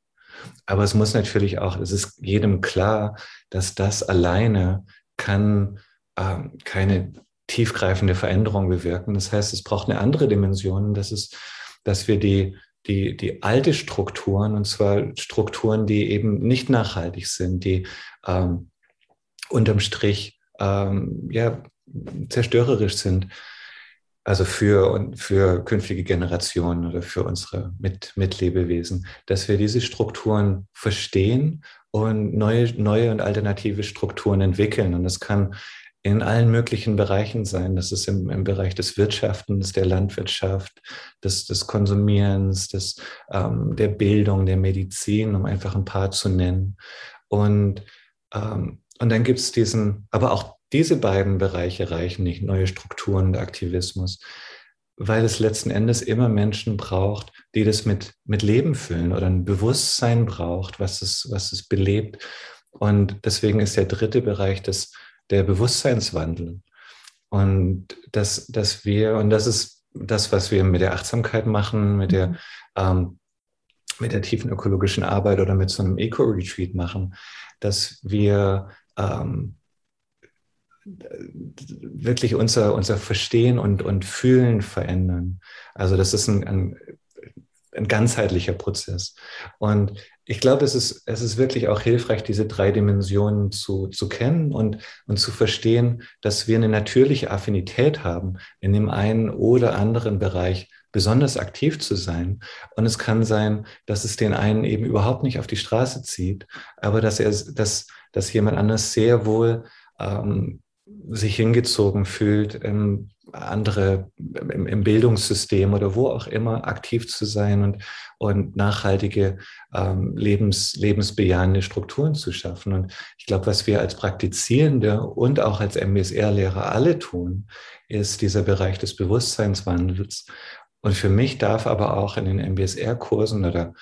B: Aber es muss natürlich auch, es ist jedem klar, dass das alleine kann ähm, keine tiefgreifende Veränderung bewirken. Das heißt, es braucht eine andere Dimension. Das ist, dass wir die die, die alte Strukturen, und zwar Strukturen, die eben nicht nachhaltig sind, die ähm, unterm Strich ähm, ja, zerstörerisch sind. Also für, für künftige Generationen oder für unsere Mit, Mitlebewesen, dass wir diese Strukturen verstehen und neue, neue und alternative Strukturen entwickeln. Und das kann in allen möglichen Bereichen sein. Das ist im, im Bereich des Wirtschaftens, der Landwirtschaft, des, des Konsumierens, des, ähm, der Bildung, der Medizin, um einfach ein paar zu nennen. Und, ähm, und dann gibt es diesen, aber auch diese beiden Bereiche reichen nicht, neue Strukturen der Aktivismus, weil es letzten Endes immer Menschen braucht, die das mit, mit Leben füllen oder ein Bewusstsein braucht, was es, was es belebt. Und deswegen ist der dritte Bereich des der Bewusstseinswandel. Und dass, dass wir, und das ist das, was wir mit der Achtsamkeit machen, mit der, mhm. ähm, mit der tiefen ökologischen Arbeit oder mit so einem Eco-Retreat machen, dass wir ähm, wirklich unser, unser Verstehen und, und Fühlen verändern. Also das ist ein, ein, ein ganzheitlicher Prozess. Und ich glaube, es ist, es ist wirklich auch hilfreich, diese drei Dimensionen zu, zu kennen und, und zu verstehen, dass wir eine natürliche Affinität haben, in dem einen oder anderen Bereich besonders aktiv zu sein. Und es kann sein, dass es den einen eben überhaupt nicht auf die Straße zieht, aber dass er, dass, dass jemand anders sehr wohl ähm, sich hingezogen fühlt, ähm, andere im, im, Bildungssystem oder wo auch immer aktiv zu sein und, und nachhaltige ähm, Lebens, lebensbejahende Strukturen zu schaffen. Und ich glaube, was wir als Praktizierende und auch als MBSR-Lehrer alle tun, ist dieser Bereich des Bewusstseinswandels. Und für mich darf aber auch in den MBSR-Kursen oder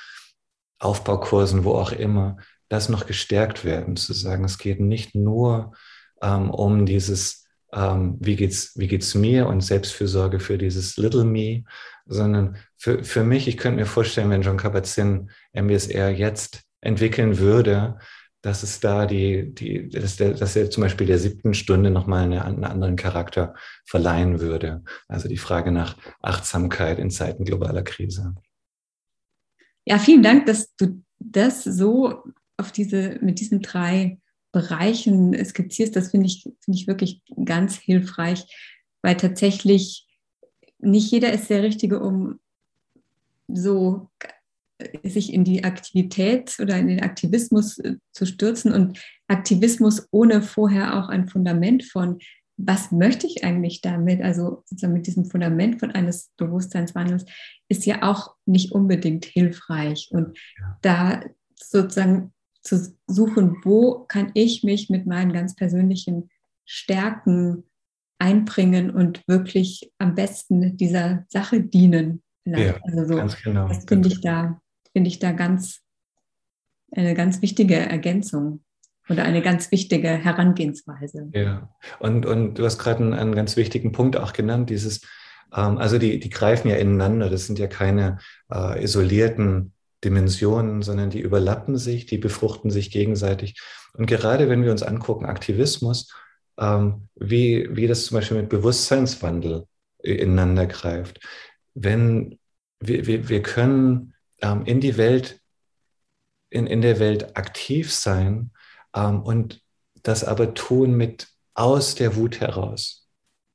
B: Aufbaukursen, wo auch immer, das noch gestärkt werden, zu sagen, es geht nicht nur ähm, um dieses, ähm, wie geht's, wie geht's mir und Selbstfürsorge für dieses Little Me, sondern für, für mich, ich könnte mir vorstellen, wenn John Kabat-Zinn MBSR jetzt entwickeln würde, dass es da die, die, dass, der, dass er zum Beispiel der siebten Stunde nochmal eine, einen anderen Charakter verleihen würde. Also die Frage nach Achtsamkeit in Zeiten globaler Krise.
A: Ja, vielen Dank, dass du das so auf diese, mit diesen drei Bereichen skizzierst. Das finde ich, finde ich wirklich ganz hilfreich, weil tatsächlich nicht jeder ist der Richtige, um so sich in die Aktivität oder in den Aktivismus äh, zu stürzen und Aktivismus ohne vorher auch ein Fundament von, was möchte ich eigentlich damit, also sozusagen mit diesem Fundament von eines Bewusstseinswandels, ist ja auch nicht unbedingt hilfreich. Und ja. da sozusagen zu suchen, wo kann ich mich mit meinen ganz persönlichen Stärken einbringen und wirklich am besten dieser Sache dienen.
B: Ja, also so, ganz genau.
A: Das finde ich da, finde ich da ganz eine ganz wichtige Ergänzung oder eine ganz wichtige Herangehensweise.
B: Ja, und, und du hast gerade einen, einen ganz wichtigen Punkt auch genannt, dieses, ähm, also die, die greifen ja ineinander, das sind ja keine äh, isolierten Dimensionen, sondern die überlappen sich, die befruchten sich gegenseitig. Und gerade wenn wir uns angucken, Aktivismus, ähm, wie, wie das zum Beispiel mit Bewusstseinswandel ineinander greift. Wenn wir, wir, wir können ähm, in die Welt, in, in der Welt aktiv sein ähm, und das aber tun mit aus der Wut heraus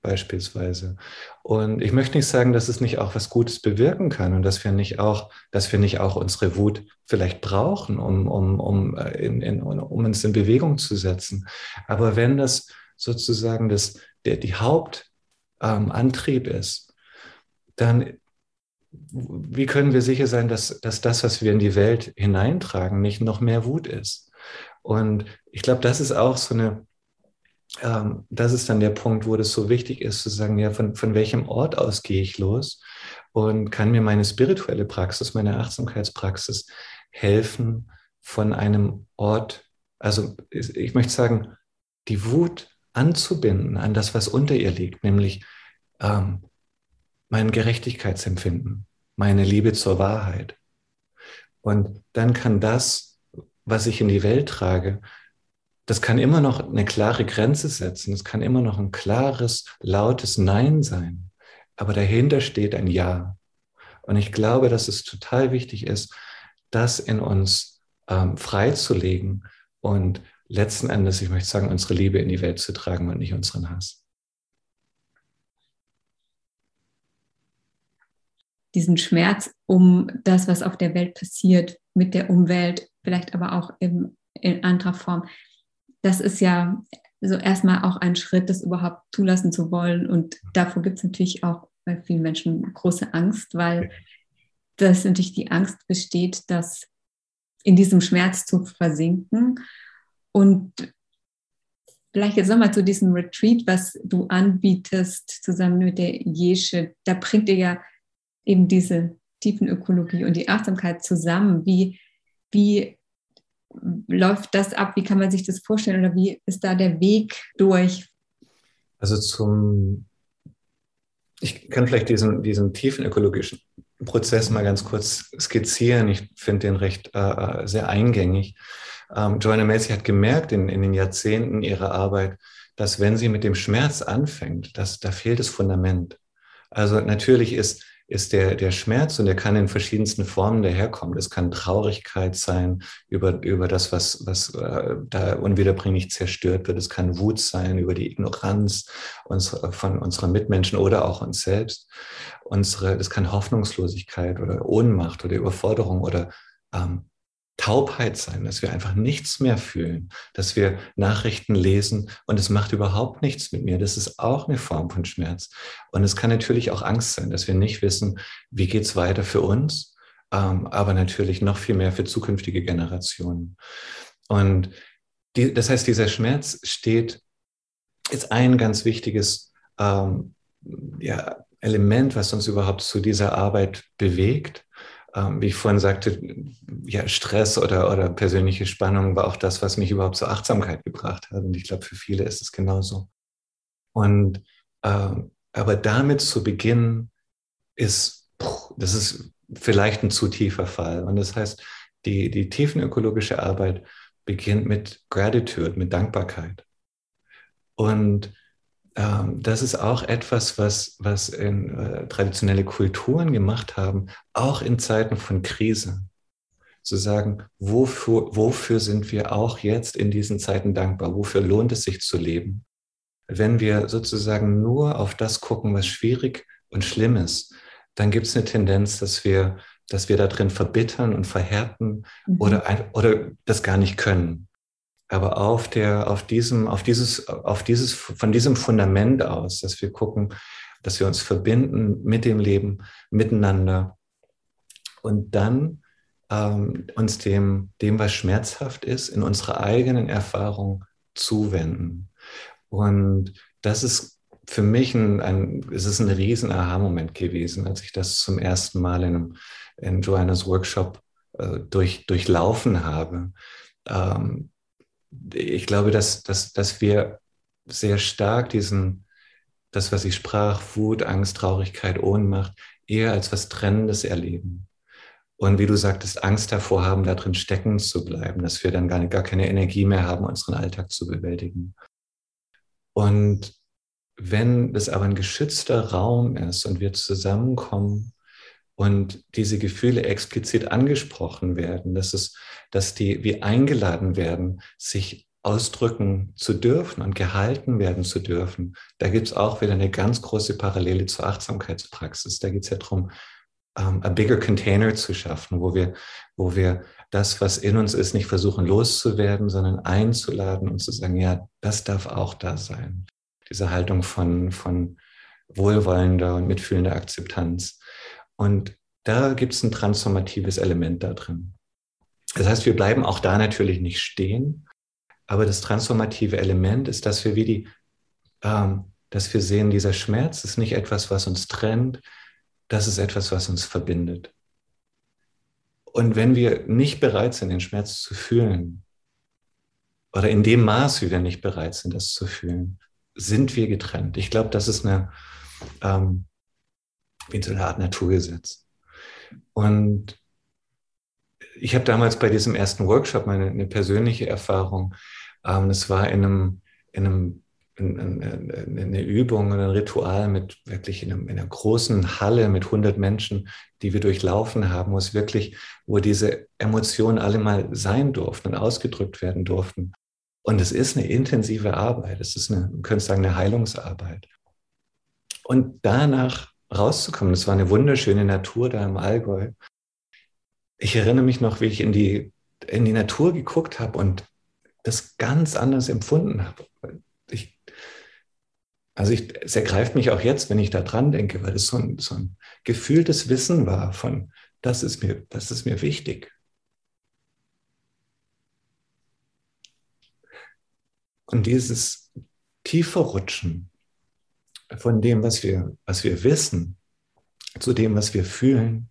B: beispielsweise. Und ich möchte nicht sagen, dass es nicht auch was Gutes bewirken kann und dass wir nicht auch, dass wir nicht auch unsere Wut vielleicht brauchen, um, um, um, äh, in, in, um uns in Bewegung zu setzen. Aber wenn das sozusagen das, der, die Hauptantrieb ähm, ist, dann wie können wir sicher sein, dass, dass das, was wir in die Welt hineintragen, nicht noch mehr Wut ist? Und ich glaube, das ist auch so eine, ähm, das ist dann der Punkt, wo das so wichtig ist, zu sagen, ja, von, von welchem Ort aus gehe ich los und kann mir meine spirituelle Praxis, meine Achtsamkeitspraxis helfen von einem Ort, also ich möchte sagen, die Wut anzubinden an das, was unter ihr liegt, nämlich ähm, mein Gerechtigkeitsempfinden, meine Liebe zur Wahrheit. Und dann kann das, was ich in die Welt trage, das kann immer noch eine klare Grenze setzen. Es kann immer noch ein klares, lautes Nein sein. Aber dahinter steht ein Ja. Und ich glaube, dass es total wichtig ist, das in uns ähm, freizulegen und letzten Endes, ich möchte sagen, unsere Liebe in die Welt zu tragen und nicht unseren Hass.
A: Diesen Schmerz um das, was auf der Welt passiert, mit der Umwelt, vielleicht aber auch in, in anderer Form, das ist ja so erstmal auch ein Schritt, das überhaupt zulassen zu wollen. Und davor gibt es natürlich auch bei vielen Menschen große Angst, weil das natürlich die Angst besteht, dass in diesem Schmerz zu versinken. Und vielleicht jetzt nochmal zu diesem Retreat, was du anbietest, zusammen mit der Jesche, da bringt ihr ja eben diese Tiefenökologie und die Achtsamkeit zusammen. Wie, wie läuft das ab? Wie kann man sich das vorstellen oder wie ist da der Weg durch?
B: Also zum, ich kann vielleicht diesen, diesen tiefen ökologischen Prozess mal ganz kurz skizzieren. Ich finde den recht äh, äh, sehr eingängig. Ähm, Joanna Macy hat gemerkt in, in den Jahrzehnten ihrer Arbeit, dass wenn sie mit dem Schmerz anfängt, dass, da fehlt das Fundament. Also natürlich ist ist der, der Schmerz und der kann in verschiedensten Formen daherkommen. Es kann Traurigkeit sein über, über das, was, was äh, da unwiederbringlich zerstört wird. Es kann Wut sein über die Ignoranz unserer, von unseren Mitmenschen oder auch uns selbst. Unsere, das kann Hoffnungslosigkeit oder Ohnmacht oder Überforderung oder ähm, Taubheit sein, dass wir einfach nichts mehr fühlen, dass wir Nachrichten lesen und es macht überhaupt nichts mit mir. Das ist auch eine Form von Schmerz. Und es kann natürlich auch Angst sein, dass wir nicht wissen, wie geht es weiter für uns, ähm, aber natürlich noch viel mehr für zukünftige Generationen. Und die, das heißt, dieser Schmerz steht, ist ein ganz wichtiges ähm, ja, Element, was uns überhaupt zu dieser Arbeit bewegt ähm, wie ich vorhin sagte, ja, Stress oder, oder persönliche Spannung war auch das, was mich überhaupt zur Achtsamkeit gebracht hat. Und ich glaube, für viele ist es genauso. Und äh, aber damit zu beginnen, ist, das ist vielleicht ein zu tiefer Fall. Und das heißt, die, die tiefenökologische Arbeit beginnt mit Gratitude, mit Dankbarkeit. Und ähm, das ist auch etwas, was, was in, äh, traditionelle Kulturen gemacht haben, auch in Zeiten von Krise. Zu sagen, wofür, wofür sind wir auch jetzt in diesen Zeiten dankbar? Wofür lohnt es sich zu leben? Wenn wir sozusagen nur auf das gucken, was schwierig und schlimm ist, dann gibt es eine Tendenz, dass wir, dass wir da drin verbittern und verhärten mhm. oder, oder das gar nicht können. Aber auf der, auf diesem, auf dieses, auf dieses, von diesem Fundament aus, dass wir gucken, dass wir uns verbinden mit dem Leben, miteinander und dann ähm, uns dem, dem, was schmerzhaft ist, in unserer eigenen Erfahrung zuwenden. Und das ist für mich ein, ein es ist ein riesen Aha-Moment gewesen, als ich das zum ersten Mal in, einem, in Joannas Workshop äh, durch, durchlaufen habe. Ähm, ich glaube, dass, dass, dass wir sehr stark diesen, das, was ich sprach, Wut, Angst, Traurigkeit, Ohnmacht, eher als was Trennendes erleben. Und wie du sagtest, Angst davor haben, da drin stecken zu bleiben, dass wir dann gar, gar keine Energie mehr haben, unseren Alltag zu bewältigen. Und wenn es aber ein geschützter Raum ist und wir zusammenkommen und diese Gefühle explizit angesprochen werden, dass es, dass die wie eingeladen werden, sich ausdrücken zu dürfen und gehalten werden zu dürfen. Da gibt es auch wieder eine ganz große Parallele zur Achtsamkeitspraxis. Da geht es ja darum, um, ähm, a bigger container zu schaffen, wo wir, wo wir das, was in uns ist, nicht versuchen loszuwerden, sondern einzuladen und zu sagen, ja, das darf auch da sein. Diese Haltung von, von wohlwollender und mitfühlender Akzeptanz. Und da gibt es ein transformatives Element da drin. Das heißt, wir bleiben auch da natürlich nicht stehen, aber das transformative Element ist, dass wir wie die, ähm, dass wir sehen, dieser Schmerz ist nicht etwas, was uns trennt, das ist etwas, was uns verbindet. Und wenn wir nicht bereit sind, den Schmerz zu fühlen, oder in dem Maß, wie wir nicht bereit sind, das zu fühlen, sind wir getrennt. Ich glaube, das ist eine, ähm, wie so eine Art Naturgesetz. Und ich habe damals bei diesem ersten Workshop meine eine persönliche Erfahrung. Ähm, das war in einem, in einem eine Übung, ein Ritual mit wirklich in, einem, in, einer großen Halle mit 100 Menschen, die wir durchlaufen haben, wo es wirklich, wo diese Emotionen alle mal sein durften und ausgedrückt werden durften. Und es ist eine intensive Arbeit. Es ist eine, man könnte sagen, eine Heilungsarbeit. Und danach rauszukommen. Es war eine wunderschöne Natur da im Allgäu. Ich erinnere mich noch, wie ich in die, in die Natur geguckt habe und das ganz anders empfunden habe. Ich, also ich, es ergreift mich auch jetzt, wenn ich da dran denke, weil es so ein, so ein gefühltes Wissen war von, das ist mir, das ist mir wichtig. Und dieses tiefer Rutschen von dem, was wir, was wir wissen, zu dem, was wir fühlen,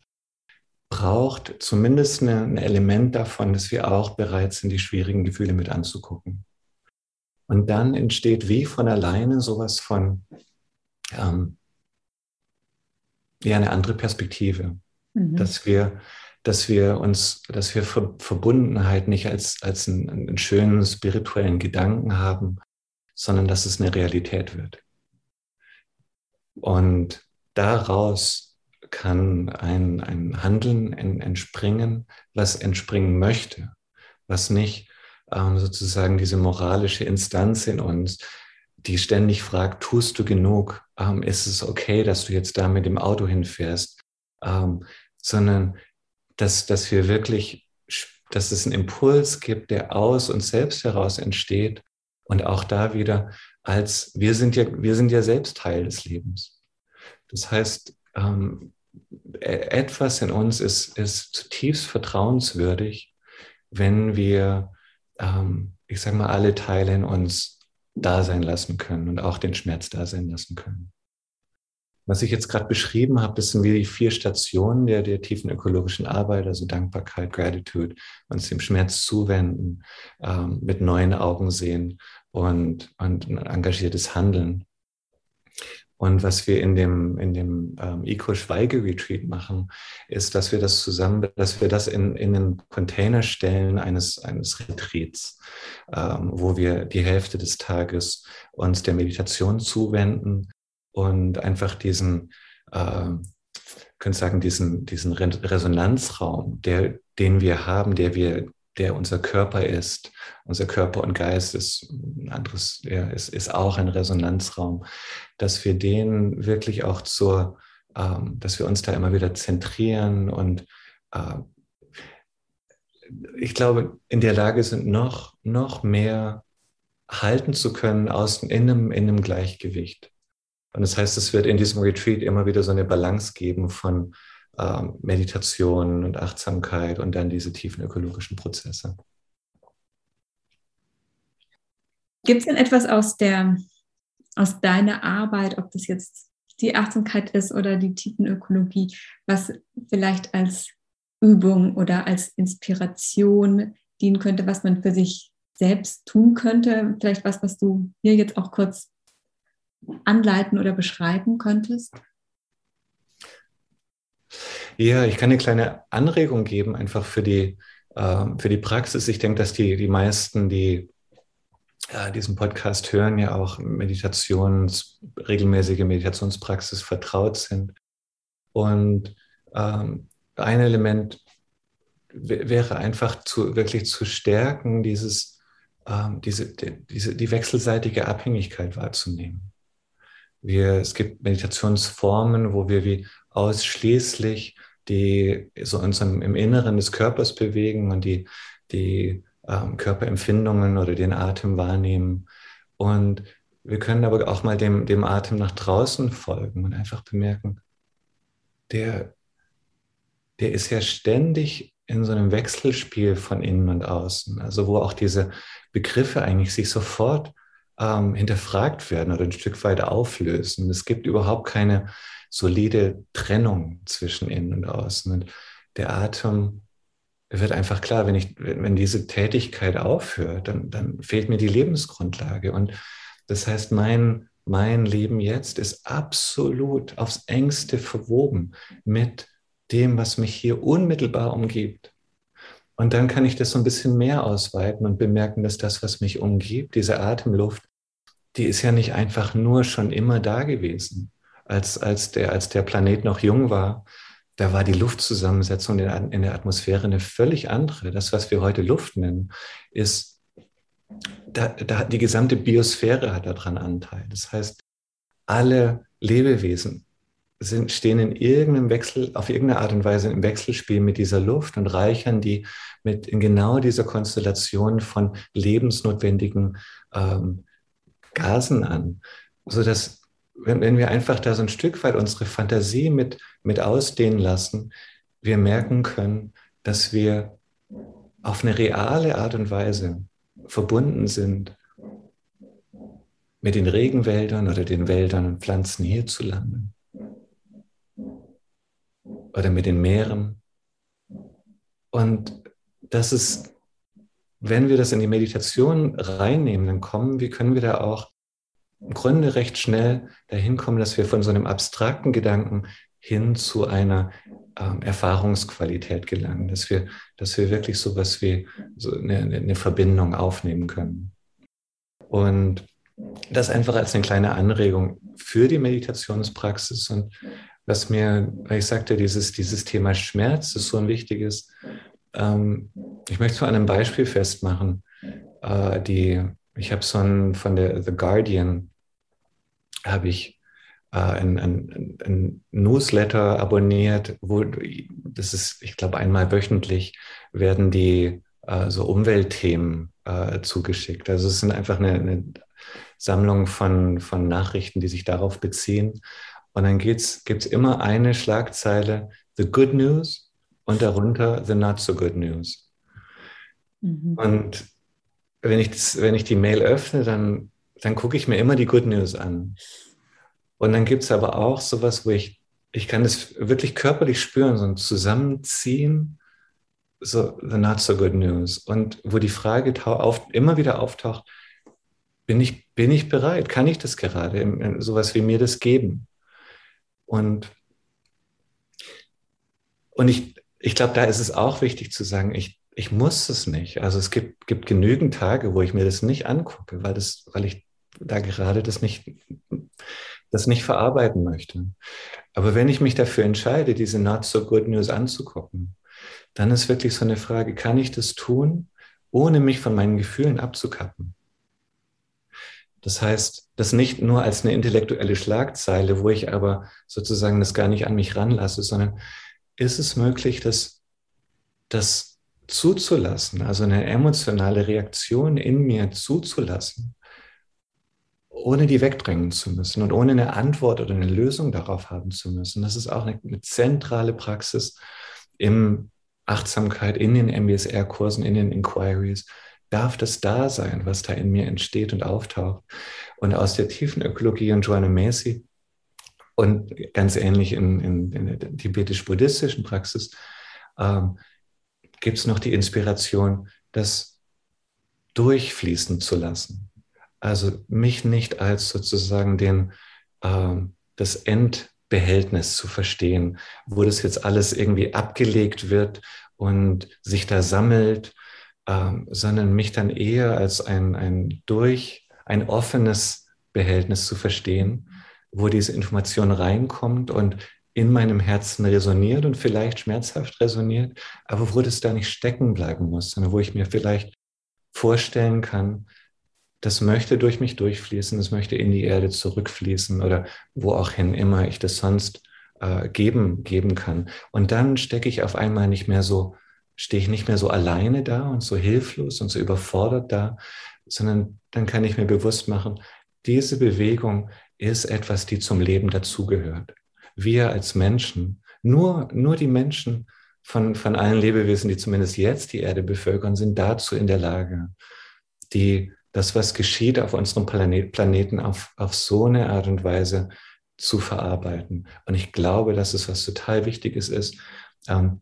B: braucht zumindest eine, ein Element davon, dass wir auch bereit sind, die schwierigen Gefühle mit anzugucken. Und dann entsteht wie von alleine sowas von, ähm, ja, eine andere Perspektive, mhm. dass wir, dass wir uns, dass wir Verbundenheit nicht als, als einen, einen schönen spirituellen Gedanken haben, sondern dass es eine Realität wird. Und daraus kann ein, ein Handeln entspringen, was entspringen möchte, was nicht ähm, sozusagen diese moralische Instanz in uns, die ständig fragt, tust du genug? Ähm, ist es okay, dass du jetzt da mit dem Auto hinfährst? Ähm, sondern dass, dass wir wirklich dass es einen Impuls gibt, der aus uns selbst heraus entsteht und auch da wieder als wir sind ja, wir sind ja selbst Teil des Lebens. Das heißt, ähm, e-, etwas in uns ist, ist zutiefst vertrauenswürdig, wenn wir, ähm, ich sage mal, alle Teile in uns da sein lassen können und auch den Schmerz da sein lassen können. Was ich jetzt gerade beschrieben habe, das sind wie die vier Stationen der, der tiefen ökologischen Arbeit, also Dankbarkeit, Gratitude, uns dem Schmerz zuwenden, ähm, mit neuen Augen sehen und, und ein engagiertes Handeln. Und was wir in dem, in dem ähm, Eco-Schweige-Retreat machen, ist, dass wir das zusammen, dass wir das in, in den Container stellen eines, eines Retreats, ähm, wo wir die Hälfte des Tages uns der Meditation zuwenden und einfach diesen, äh, könnte sagen, diesen, diesen Resonanzraum, der, den wir haben, der wir, der unser Körper ist. Unser Körper und Geist ist ein anderes, ja, ist, ist auch ein Resonanzraum, dass wir den wirklich auch zur, ähm, dass wir uns da immer wieder zentrieren und äh, ich glaube, in der Lage sind, noch, noch mehr halten zu können aus, in, einem, in einem Gleichgewicht. Und das heißt, es wird in diesem Retreat immer wieder so eine Balance geben von ähm, Meditation und Achtsamkeit und dann diese tiefen ökologischen Prozesse.
A: Gibt es denn etwas aus, der, aus deiner Arbeit, ob das jetzt die Achtsamkeit ist oder die Tiefenökologie, was vielleicht als Übung oder als Inspiration dienen könnte, was man für sich selbst tun könnte? Vielleicht was, was du hier jetzt auch kurz anleiten oder beschreiben könntest?
B: Ja, ich kann eine kleine Anregung geben, einfach für die, äh, für die Praxis. Ich denke, dass die, die meisten, die äh, diesen Podcast hören, ja auch Meditations, regelmäßige Meditationspraxis vertraut sind. Und ähm, ein Element wäre einfach zu, wirklich zu stärken, dieses, ähm, diese, die, diese, die wechselseitige Abhängigkeit wahrzunehmen. Wir, es gibt Meditationsformen, wo wir wie ausschließlich die so uns im, Inneren des Körpers bewegen und die, die ähm, Körperempfindungen oder den Atem wahrnehmen. Und wir können aber auch mal dem, dem Atem nach draußen folgen und einfach bemerken, der, der ist ja ständig in so einem Wechselspiel von innen und außen, also wo auch diese Begriffe eigentlich sich sofort ähm, hinterfragt werden oder ein Stück weit auflösen. Es gibt überhaupt keine solide Trennung zwischen innen und außen. Und der Atem wird einfach klar, wenn, ich, wenn diese Tätigkeit aufhört, dann, dann fehlt mir die Lebensgrundlage. Und das heißt, mein, mein Leben jetzt ist absolut aufs engste verwoben mit dem, was mich hier unmittelbar umgibt. Und dann kann ich das so ein bisschen mehr ausweiten und bemerken, dass das, was mich umgibt, diese Atemluft, die ist ja nicht einfach nur schon immer da gewesen. Als, als, der, als der Planet noch jung war, da war die Luftzusammensetzung in der Atmosphäre eine völlig andere. Das, was wir heute Luft nennen, ist, da, da, die gesamte Biosphäre hat daran Anteil. Das heißt, alle Lebewesen sind, stehen in irgendeinem Wechsel, auf irgendeine Art und Weise im Wechselspiel mit dieser Luft und reichern die mit in genau dieser Konstellation von lebensnotwendigen ähm, Gasen an, sodass wenn, wenn wir einfach da so ein Stück weit unsere Fantasie mit, mit ausdehnen lassen, wir merken können, dass wir auf eine reale Art und Weise verbunden sind mit den Regenwäldern oder den Wäldern und Pflanzen hierzulande oder mit den Meeren. Und das ist, wenn wir das in die Meditation reinnehmen, dann kommen, wie können wir da auch im Grunde recht schnell dahin kommen, dass wir von so einem abstrakten Gedanken hin zu einer ähm, Erfahrungsqualität gelangen, dass wir, dass wir wirklich so was wie so eine, eine Verbindung aufnehmen können. Und das einfach als eine kleine Anregung für die Meditationspraxis und was mir, weil ich sagte, dieses, dieses Thema Schmerz ist so ein wichtiges. Ähm, ich möchte es an einem Beispiel festmachen. Äh, die, ich habe so ein, von der The Guardian, habe ich äh, ein, ein, ein, Newsletter abonniert, wo das ist, ich glaube, einmal wöchentlich werden die äh, so Umweltthemen äh, zugeschickt. Also es sind einfach eine, eine Sammlung von, von Nachrichten, die sich darauf beziehen. Und dann gibt es immer eine Schlagzeile, The Good News und darunter The Not So Good News. Mhm. Und wenn ich, das, wenn ich die Mail öffne, dann, dann gucke ich mir immer die Good News an. Und dann gibt es aber auch sowas, wo ich, ich kann das wirklich körperlich spüren, so ein Zusammenziehen, so the not so good news. Und wo die Frage auf, immer wieder auftaucht, bin ich, bin ich bereit? Kann ich das gerade? Sowas wie mir das geben? Und, und ich, ich glaube, da ist es auch wichtig zu sagen, ich, ich muss es nicht. Also es gibt, gibt genügend Tage, wo ich mir das nicht angucke, weil, das, weil ich da gerade das nicht, das nicht verarbeiten möchte. Aber wenn ich mich dafür entscheide, diese Not so Good News anzugucken, dann ist wirklich so eine Frage, kann ich das tun, ohne mich von meinen Gefühlen abzukappen? Das heißt, das nicht nur als eine intellektuelle Schlagzeile, wo ich aber sozusagen das gar nicht an mich ranlasse, sondern ist es möglich, das, das zuzulassen, also eine emotionale Reaktion in mir zuzulassen, ohne die wegdrängen zu müssen und ohne eine Antwort oder eine Lösung darauf haben zu müssen. Das ist auch eine, eine zentrale Praxis im Achtsamkeit, in den MBSR-Kursen, in den Inquiries. Darf das da sein, was da in mir entsteht und auftaucht? Und aus der tiefen Ökologie und Joanna Macy und ganz ähnlich in, in, in der tibetisch-buddhistischen Praxis ähm, gibt es noch die Inspiration, das durchfließen zu lassen. Also mich nicht als sozusagen den, ähm, das Endbehältnis zu verstehen, wo das jetzt alles irgendwie abgelegt wird und sich da sammelt, ähm, sondern mich dann eher als ein, ein durch, ein offenes Behältnis zu verstehen, wo diese Information reinkommt und in meinem Herzen resoniert und vielleicht schmerzhaft resoniert, aber wo das da nicht stecken bleiben muss, sondern wo ich mir vielleicht vorstellen kann, das möchte durch mich durchfließen, das möchte in die Erde zurückfließen oder wo auch hin immer ich das sonst äh, geben, geben kann. Und dann stecke ich auf einmal nicht mehr so, stehe ich nicht mehr so alleine da und so hilflos und so überfordert da, sondern dann kann ich mir bewusst machen, diese Bewegung ist etwas, die zum Leben dazugehört. Wir als Menschen, nur, nur die Menschen von, von allen Lebewesen, die zumindest jetzt die Erde bevölkern, sind dazu in der Lage, die, das, was geschieht auf unserem Planet, Planeten, auf, auf so eine Art und Weise zu verarbeiten. Und ich glaube, dass es was total Wichtiges ist. Ähm,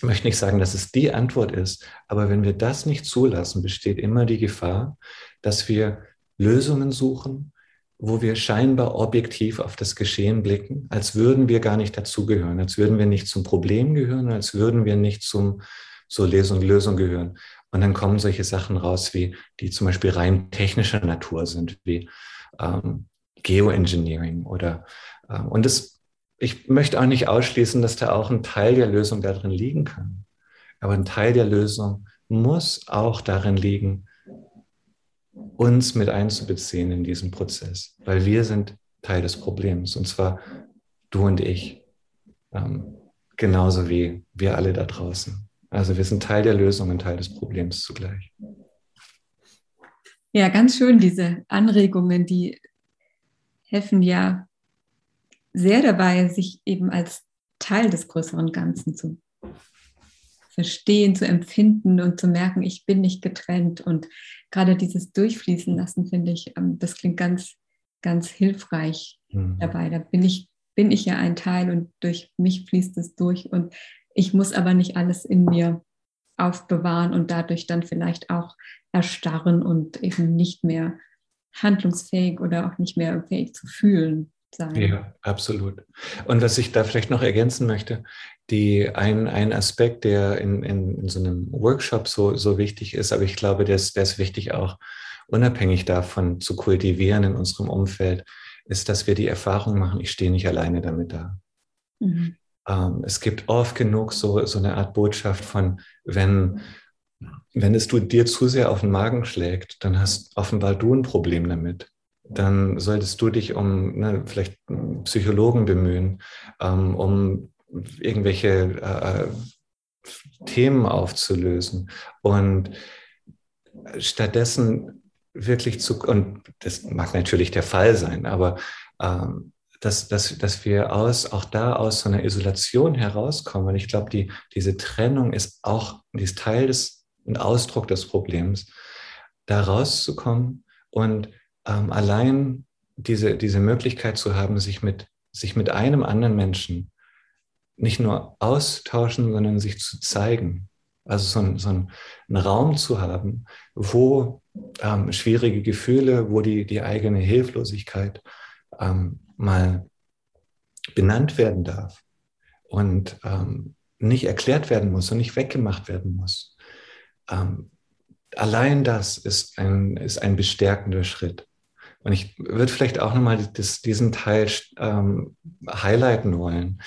B: möchte nicht sagen, dass es die Antwort ist, aber wenn wir das nicht zulassen, besteht immer die Gefahr, dass wir Lösungen suchen, wo wir scheinbar objektiv auf das Geschehen blicken, als würden wir gar nicht dazugehören, als würden wir nicht zum Problem gehören, als würden wir nicht zum, zur Lesung, Lösung gehören. Und dann kommen solche Sachen raus, wie die zum Beispiel rein technischer Natur sind, wie ähm, Geoengineering oder ähm, und das, ich möchte auch nicht ausschließen, dass da auch ein Teil der Lösung darin liegen kann. Aber ein Teil der Lösung muss auch darin liegen, uns mit einzubeziehen in diesen Prozess, weil wir sind Teil des Problems und zwar du und ich, ähm, genauso wie wir alle da draußen. Also wir sind Teil der Lösung und Teil des Problems zugleich.
A: Ja, ganz schön, diese Anregungen, die helfen ja sehr dabei, sich eben als Teil des größeren Ganzen zu verstehen, zu empfinden und zu merken, ich bin nicht getrennt. Und gerade dieses Durchfließen lassen, finde ich, ähm, das klingt ganz, ganz hilfreich mhm. dabei. Da bin ich, bin ich ja ein Teil und durch mich fließt es durch. Und ich muss aber nicht alles in mir aufbewahren und dadurch dann vielleicht auch erstarren und eben nicht mehr handlungsfähig oder auch nicht mehr fähig zu fühlen
B: sein. Ja, absolut. Und was ich da vielleicht noch ergänzen möchte, die, ein, ein Aspekt, der in, in, in so einem Workshop so, so wichtig ist, aber ich glaube, der ist, wichtig auch unabhängig davon zu kultivieren in unserem Umfeld, ist, dass wir die Erfahrung machen, ich stehe nicht alleine damit da. Mhm. Ähm, es gibt oft genug so, so eine Art Botschaft von, wenn, wenn es du dir zu sehr auf den Magen schlägt, dann hast offenbar du ein Problem damit. Dann solltest du dich um ne, vielleicht Psychologen bemühen, ähm, um irgendwelche äh, Themen aufzulösen. Und stattdessen wirklich zu, und das mag natürlich der Fall sein, aber ähm, dass, dass, dass wir aus, auch da aus so einer Isolation herauskommen. Und ich glaube, die, diese Trennung ist auch, die ist Teil des, ein Ausdruck des Problems, da rauszukommen und ähm, allein diese, diese Möglichkeit zu haben, sich mit, sich mit einem anderen Menschen nicht nur austauschen, sondern sich zu zeigen. Also so, so ein, einen Raum zu haben, wo ähm, schwierige Gefühle, wo die, die eigene Hilflosigkeit ähm, mal benannt werden darf und ähm, nicht erklärt werden muss und nicht weggemacht werden muss. Ähm, allein das ist ein, ist ein bestärkender Schritt. Und ich würde vielleicht auch nochmal diesen Teil ähm, highlighten wollen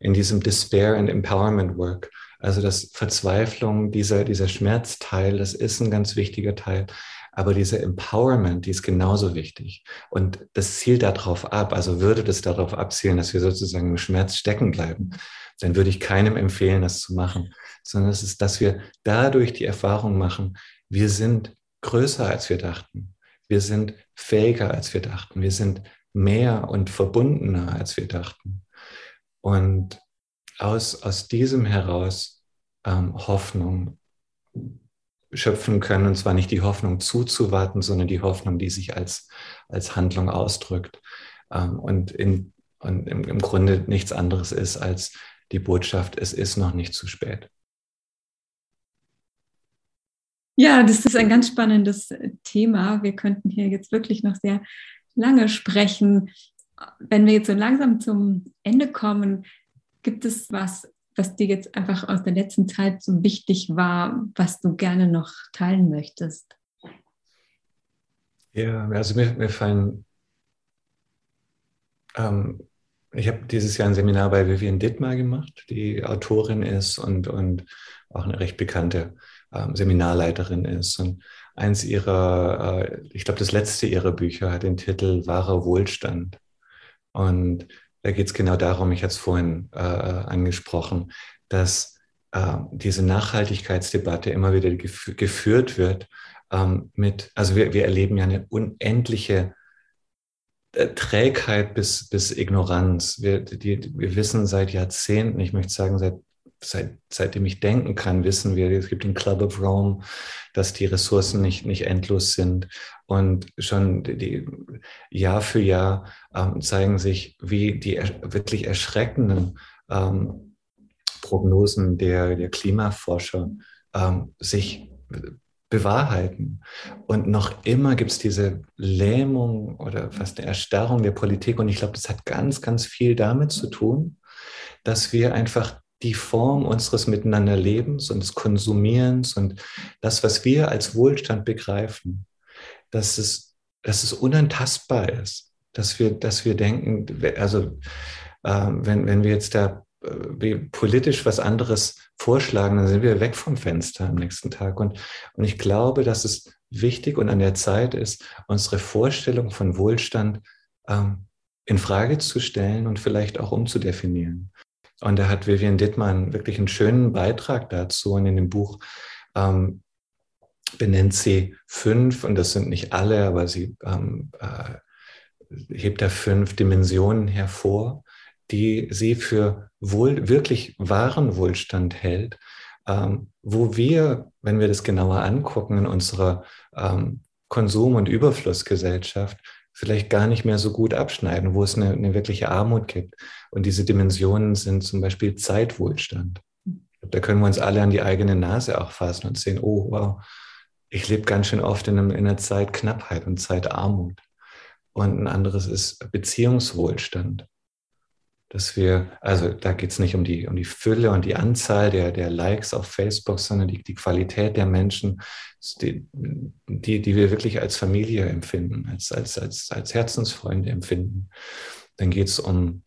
B: in diesem Despair and Empowerment Work. Also das Verzweiflung, dieser, dieser Schmerzteil, das ist ein ganz wichtiger Teil. Aber diese Empowerment, die ist genauso wichtig. Und das zielt darauf ab, also würde das darauf abzielen, dass wir sozusagen im Schmerz stecken bleiben, dann würde ich keinem empfehlen, das zu machen, sondern es ist, dass wir dadurch die Erfahrung machen, wir sind größer, als wir dachten. Wir sind fähiger, als wir dachten. Wir sind mehr und verbundener, als wir dachten. Und aus, aus diesem heraus ähm, Hoffnung schöpfen können. Und zwar nicht die Hoffnung zuzuwarten, sondern die Hoffnung, die sich als, als Handlung ausdrückt. Ähm, und, in, und im, im Grunde nichts anderes ist als die Botschaft, es ist noch nicht zu spät.
A: Ja, das ist ein ganz spannendes Thema. Wir könnten hier jetzt wirklich noch sehr lange sprechen. Wenn wir jetzt so langsam zum Ende kommen, gibt es was, was dir jetzt einfach aus der letzten Zeit so wichtig war, was du gerne noch teilen möchtest?
B: Ja, also mir, mir fallen, ähm, ich habe dieses Jahr ein Seminar bei Vivian Dittmar gemacht, die Autorin ist und, und auch eine recht bekannte ähm, Seminarleiterin ist. Und eins ihrer, äh, ich glaube, das letzte ihrer Bücher hat den Titel Wahrer Wohlstand. Und da geht es genau darum, ich hatte es vorhin äh, angesprochen, dass äh, diese Nachhaltigkeitsdebatte immer wieder gef geführt wird ähm, mit, also wir, wir erleben ja eine unendliche äh, Trägheit bis, bis Ignoranz. Wir, die, wir wissen seit Jahrzehnten, ich möchte sagen seit seit, seitdem ich denken kann, wissen wir, es gibt den Club of Rome, dass die Ressourcen nicht, nicht endlos sind. Und schon die, Jahr für Jahr ähm, zeigen sich, wie die wirklich erschreckenden ähm, Prognosen der, der Klimaforscher ähm, sich bewahrheiten. Und noch immer gibt es diese Lähmung oder fast eine Erstarrung der Politik. Und ich glaube, das hat ganz, ganz viel damit zu tun, dass wir einfach die Form unseres Miteinanderlebens und des Konsumierens und das, was wir als Wohlstand begreifen, dass es, dass es unantastbar ist, dass wir, dass wir denken, also äh, wenn, wenn wir jetzt da äh, politisch was anderes vorschlagen, dann sind wir weg vom Fenster am nächsten Tag. Und, und ich glaube, dass es wichtig und an der Zeit ist, unsere Vorstellung von Wohlstand ähm, in Frage zu stellen und vielleicht auch umzudefinieren. Und da hat Vivian Dittmann wirklich einen schönen Beitrag dazu. Und in dem Buch ähm, benennt sie fünf, und das sind nicht alle, aber sie ähm, äh, hebt da fünf Dimensionen hervor, die sie für wohl, wirklich wahren Wohlstand hält, ähm, wo wir, wenn wir das genauer angucken in unserer ähm, Konsum- und Überflussgesellschaft, vielleicht gar nicht mehr so gut abschneiden, wo es eine, eine wirkliche Armut gibt. Und diese Dimensionen sind zum Beispiel Zeitwohlstand. Da können wir uns alle an die eigene Nase auch fassen und sehen, oh wow, ich lebe ganz schön oft in, einem, in einer Zeitknappheit und Zeitarmut. Und ein anderes ist Beziehungswohlstand dass wir, also da geht es nicht um die, um die Fülle und die Anzahl der, der Likes auf Facebook, sondern die, die Qualität der Menschen, die, die, die wir wirklich als Familie empfinden, als, als, als, als Herzensfreunde empfinden. Dann geht es um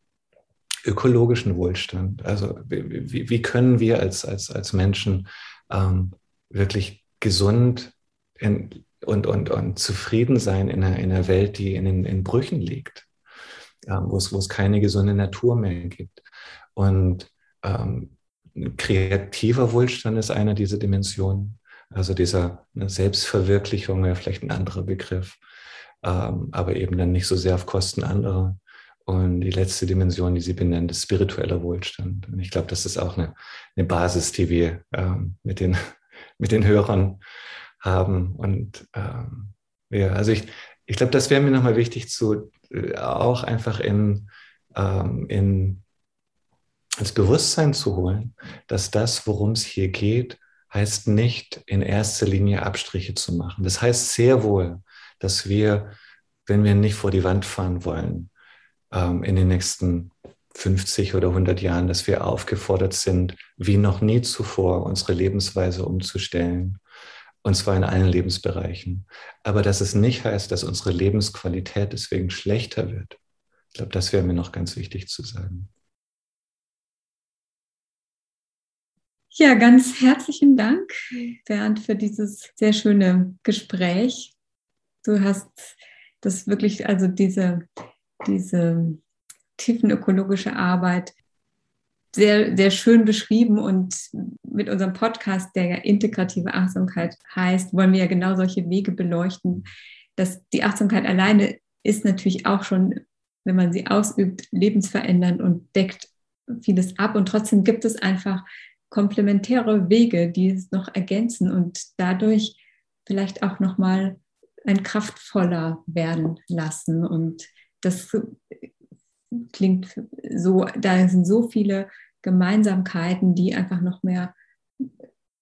B: ökologischen Wohlstand. Also wie, wie können wir als, als, als Menschen ähm, wirklich gesund in, und, und, und zufrieden sein in einer, in einer Welt, die in, in Brüchen liegt, ähm, wo, es, wo es keine gesunde Natur mehr gibt. Und ähm, kreativer Wohlstand ist einer dieser Dimensionen, also dieser ne, Selbstverwirklichung wäre vielleicht ein anderer Begriff, ähm, aber eben dann nicht so sehr auf Kosten anderer. Und die letzte Dimension, die sie benennt, ist spiritueller Wohlstand. Und ich glaube, das ist auch eine, eine Basis, die wir ähm, mit, den, mit den Hörern haben. Und ähm, ja, also ich, ich glaube, das wäre mir nochmal wichtig zu äh, auch einfach in, ähm, in ins Bewusstsein zu holen, dass das, worum es hier geht, heißt nicht in erster Linie Abstriche zu machen. Das heißt sehr wohl, dass wir, wenn wir nicht vor die Wand fahren wollen, ähm, in den nächsten 50 oder 100 Jahren, dass wir aufgefordert sind, wie noch nie zuvor unsere Lebensweise umzustellen. Und zwar in allen Lebensbereichen. Aber dass es nicht heißt, dass unsere Lebensqualität deswegen schlechter wird. Ich glaube, das wäre mir noch ganz wichtig zu sagen.
A: Ja, ganz herzlichen Dank, Bernd, für dieses sehr schöne Gespräch. Du hast das wirklich, also diese, diese tiefenökologische Arbeit sehr, sehr schön beschrieben und mit unserem Podcast, der ja integrative Achtsamkeit heißt, wollen wir ja genau solche Wege beleuchten, dass die Achtsamkeit alleine ist natürlich auch schon, wenn man sie ausübt, lebensverändernd und deckt vieles ab und trotzdem gibt es einfach komplementäre Wege, die es noch ergänzen und dadurch vielleicht auch noch mal ein kraftvoller werden lassen. Und das klingt so, da sind so viele Gemeinsamkeiten, die einfach noch mehr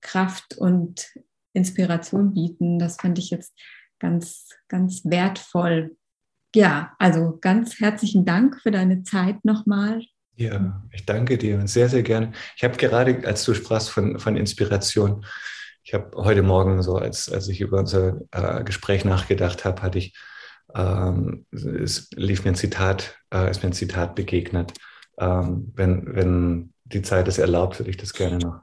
A: Kraft und Inspiration bieten. Das fand ich jetzt ganz, ganz wertvoll. Ja, also ganz herzlichen Dank für deine Zeit nochmal.
B: Ja, ich danke dir sehr, sehr gerne. Ich habe gerade, als du sprachst von, von Inspiration, ich habe heute Morgen so, als, als ich über unser äh, Gespräch nachgedacht habe, hatte ich, ähm, es lief mir ein Zitat, äh, ist mir ein Zitat begegnet. Ähm, wenn, wenn die Zeit es erlaubt, würde ich das gerne noch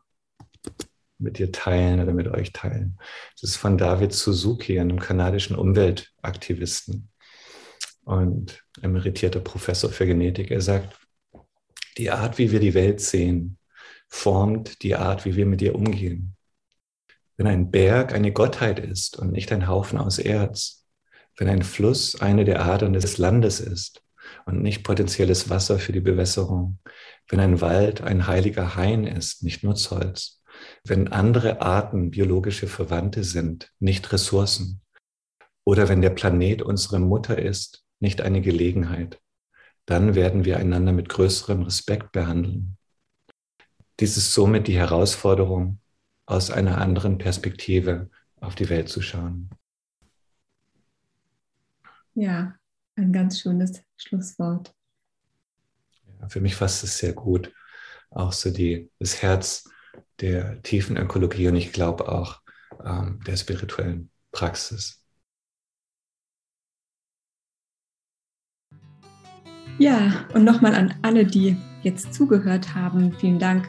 B: mit dir teilen oder mit euch teilen. Das ist von David Suzuki, einem kanadischen Umweltaktivisten und emeritierter Professor für Genetik. Er sagt, die Art, wie wir die Welt sehen, formt die Art, wie wir mit ihr umgehen. Wenn ein Berg eine Gottheit ist und nicht ein Haufen aus Erz, wenn ein Fluss eine der Adern des Landes ist und nicht potenzielles Wasser für die Bewässerung, wenn ein Wald ein heiliger Hain ist, nicht Nutzholz, wenn andere Arten biologische Verwandte sind, nicht Ressourcen, oder wenn der Planet unsere Mutter ist, nicht eine Gelegenheit, dann werden wir einander mit größerem Respekt behandeln. Dies ist somit die Herausforderung, aus einer anderen Perspektive auf die Welt zu schauen.
A: Ja, ein ganz schönes Schlusswort.
B: Ja, für mich fasst es sehr gut. Auch so die, das Herz der tiefen Ökologie und ich glaube auch ähm, der spirituellen Praxis.
A: Ja, und nochmal an alle, die jetzt zugehört haben, vielen Dank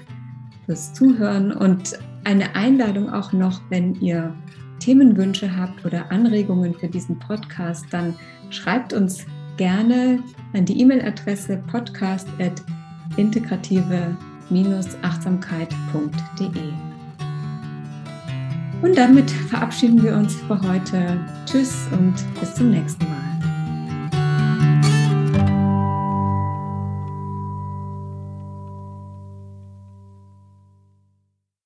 A: fürs Zuhören und eine Einladung auch noch, wenn ihr Themenwünsche habt oder Anregungen für diesen Podcast, dann schreibt uns gerne an die E-Mail-Adresse podcast.integrative-achtsamkeit.de. Und damit verabschieden wir uns für heute. Tschüss und bis zum nächsten Mal.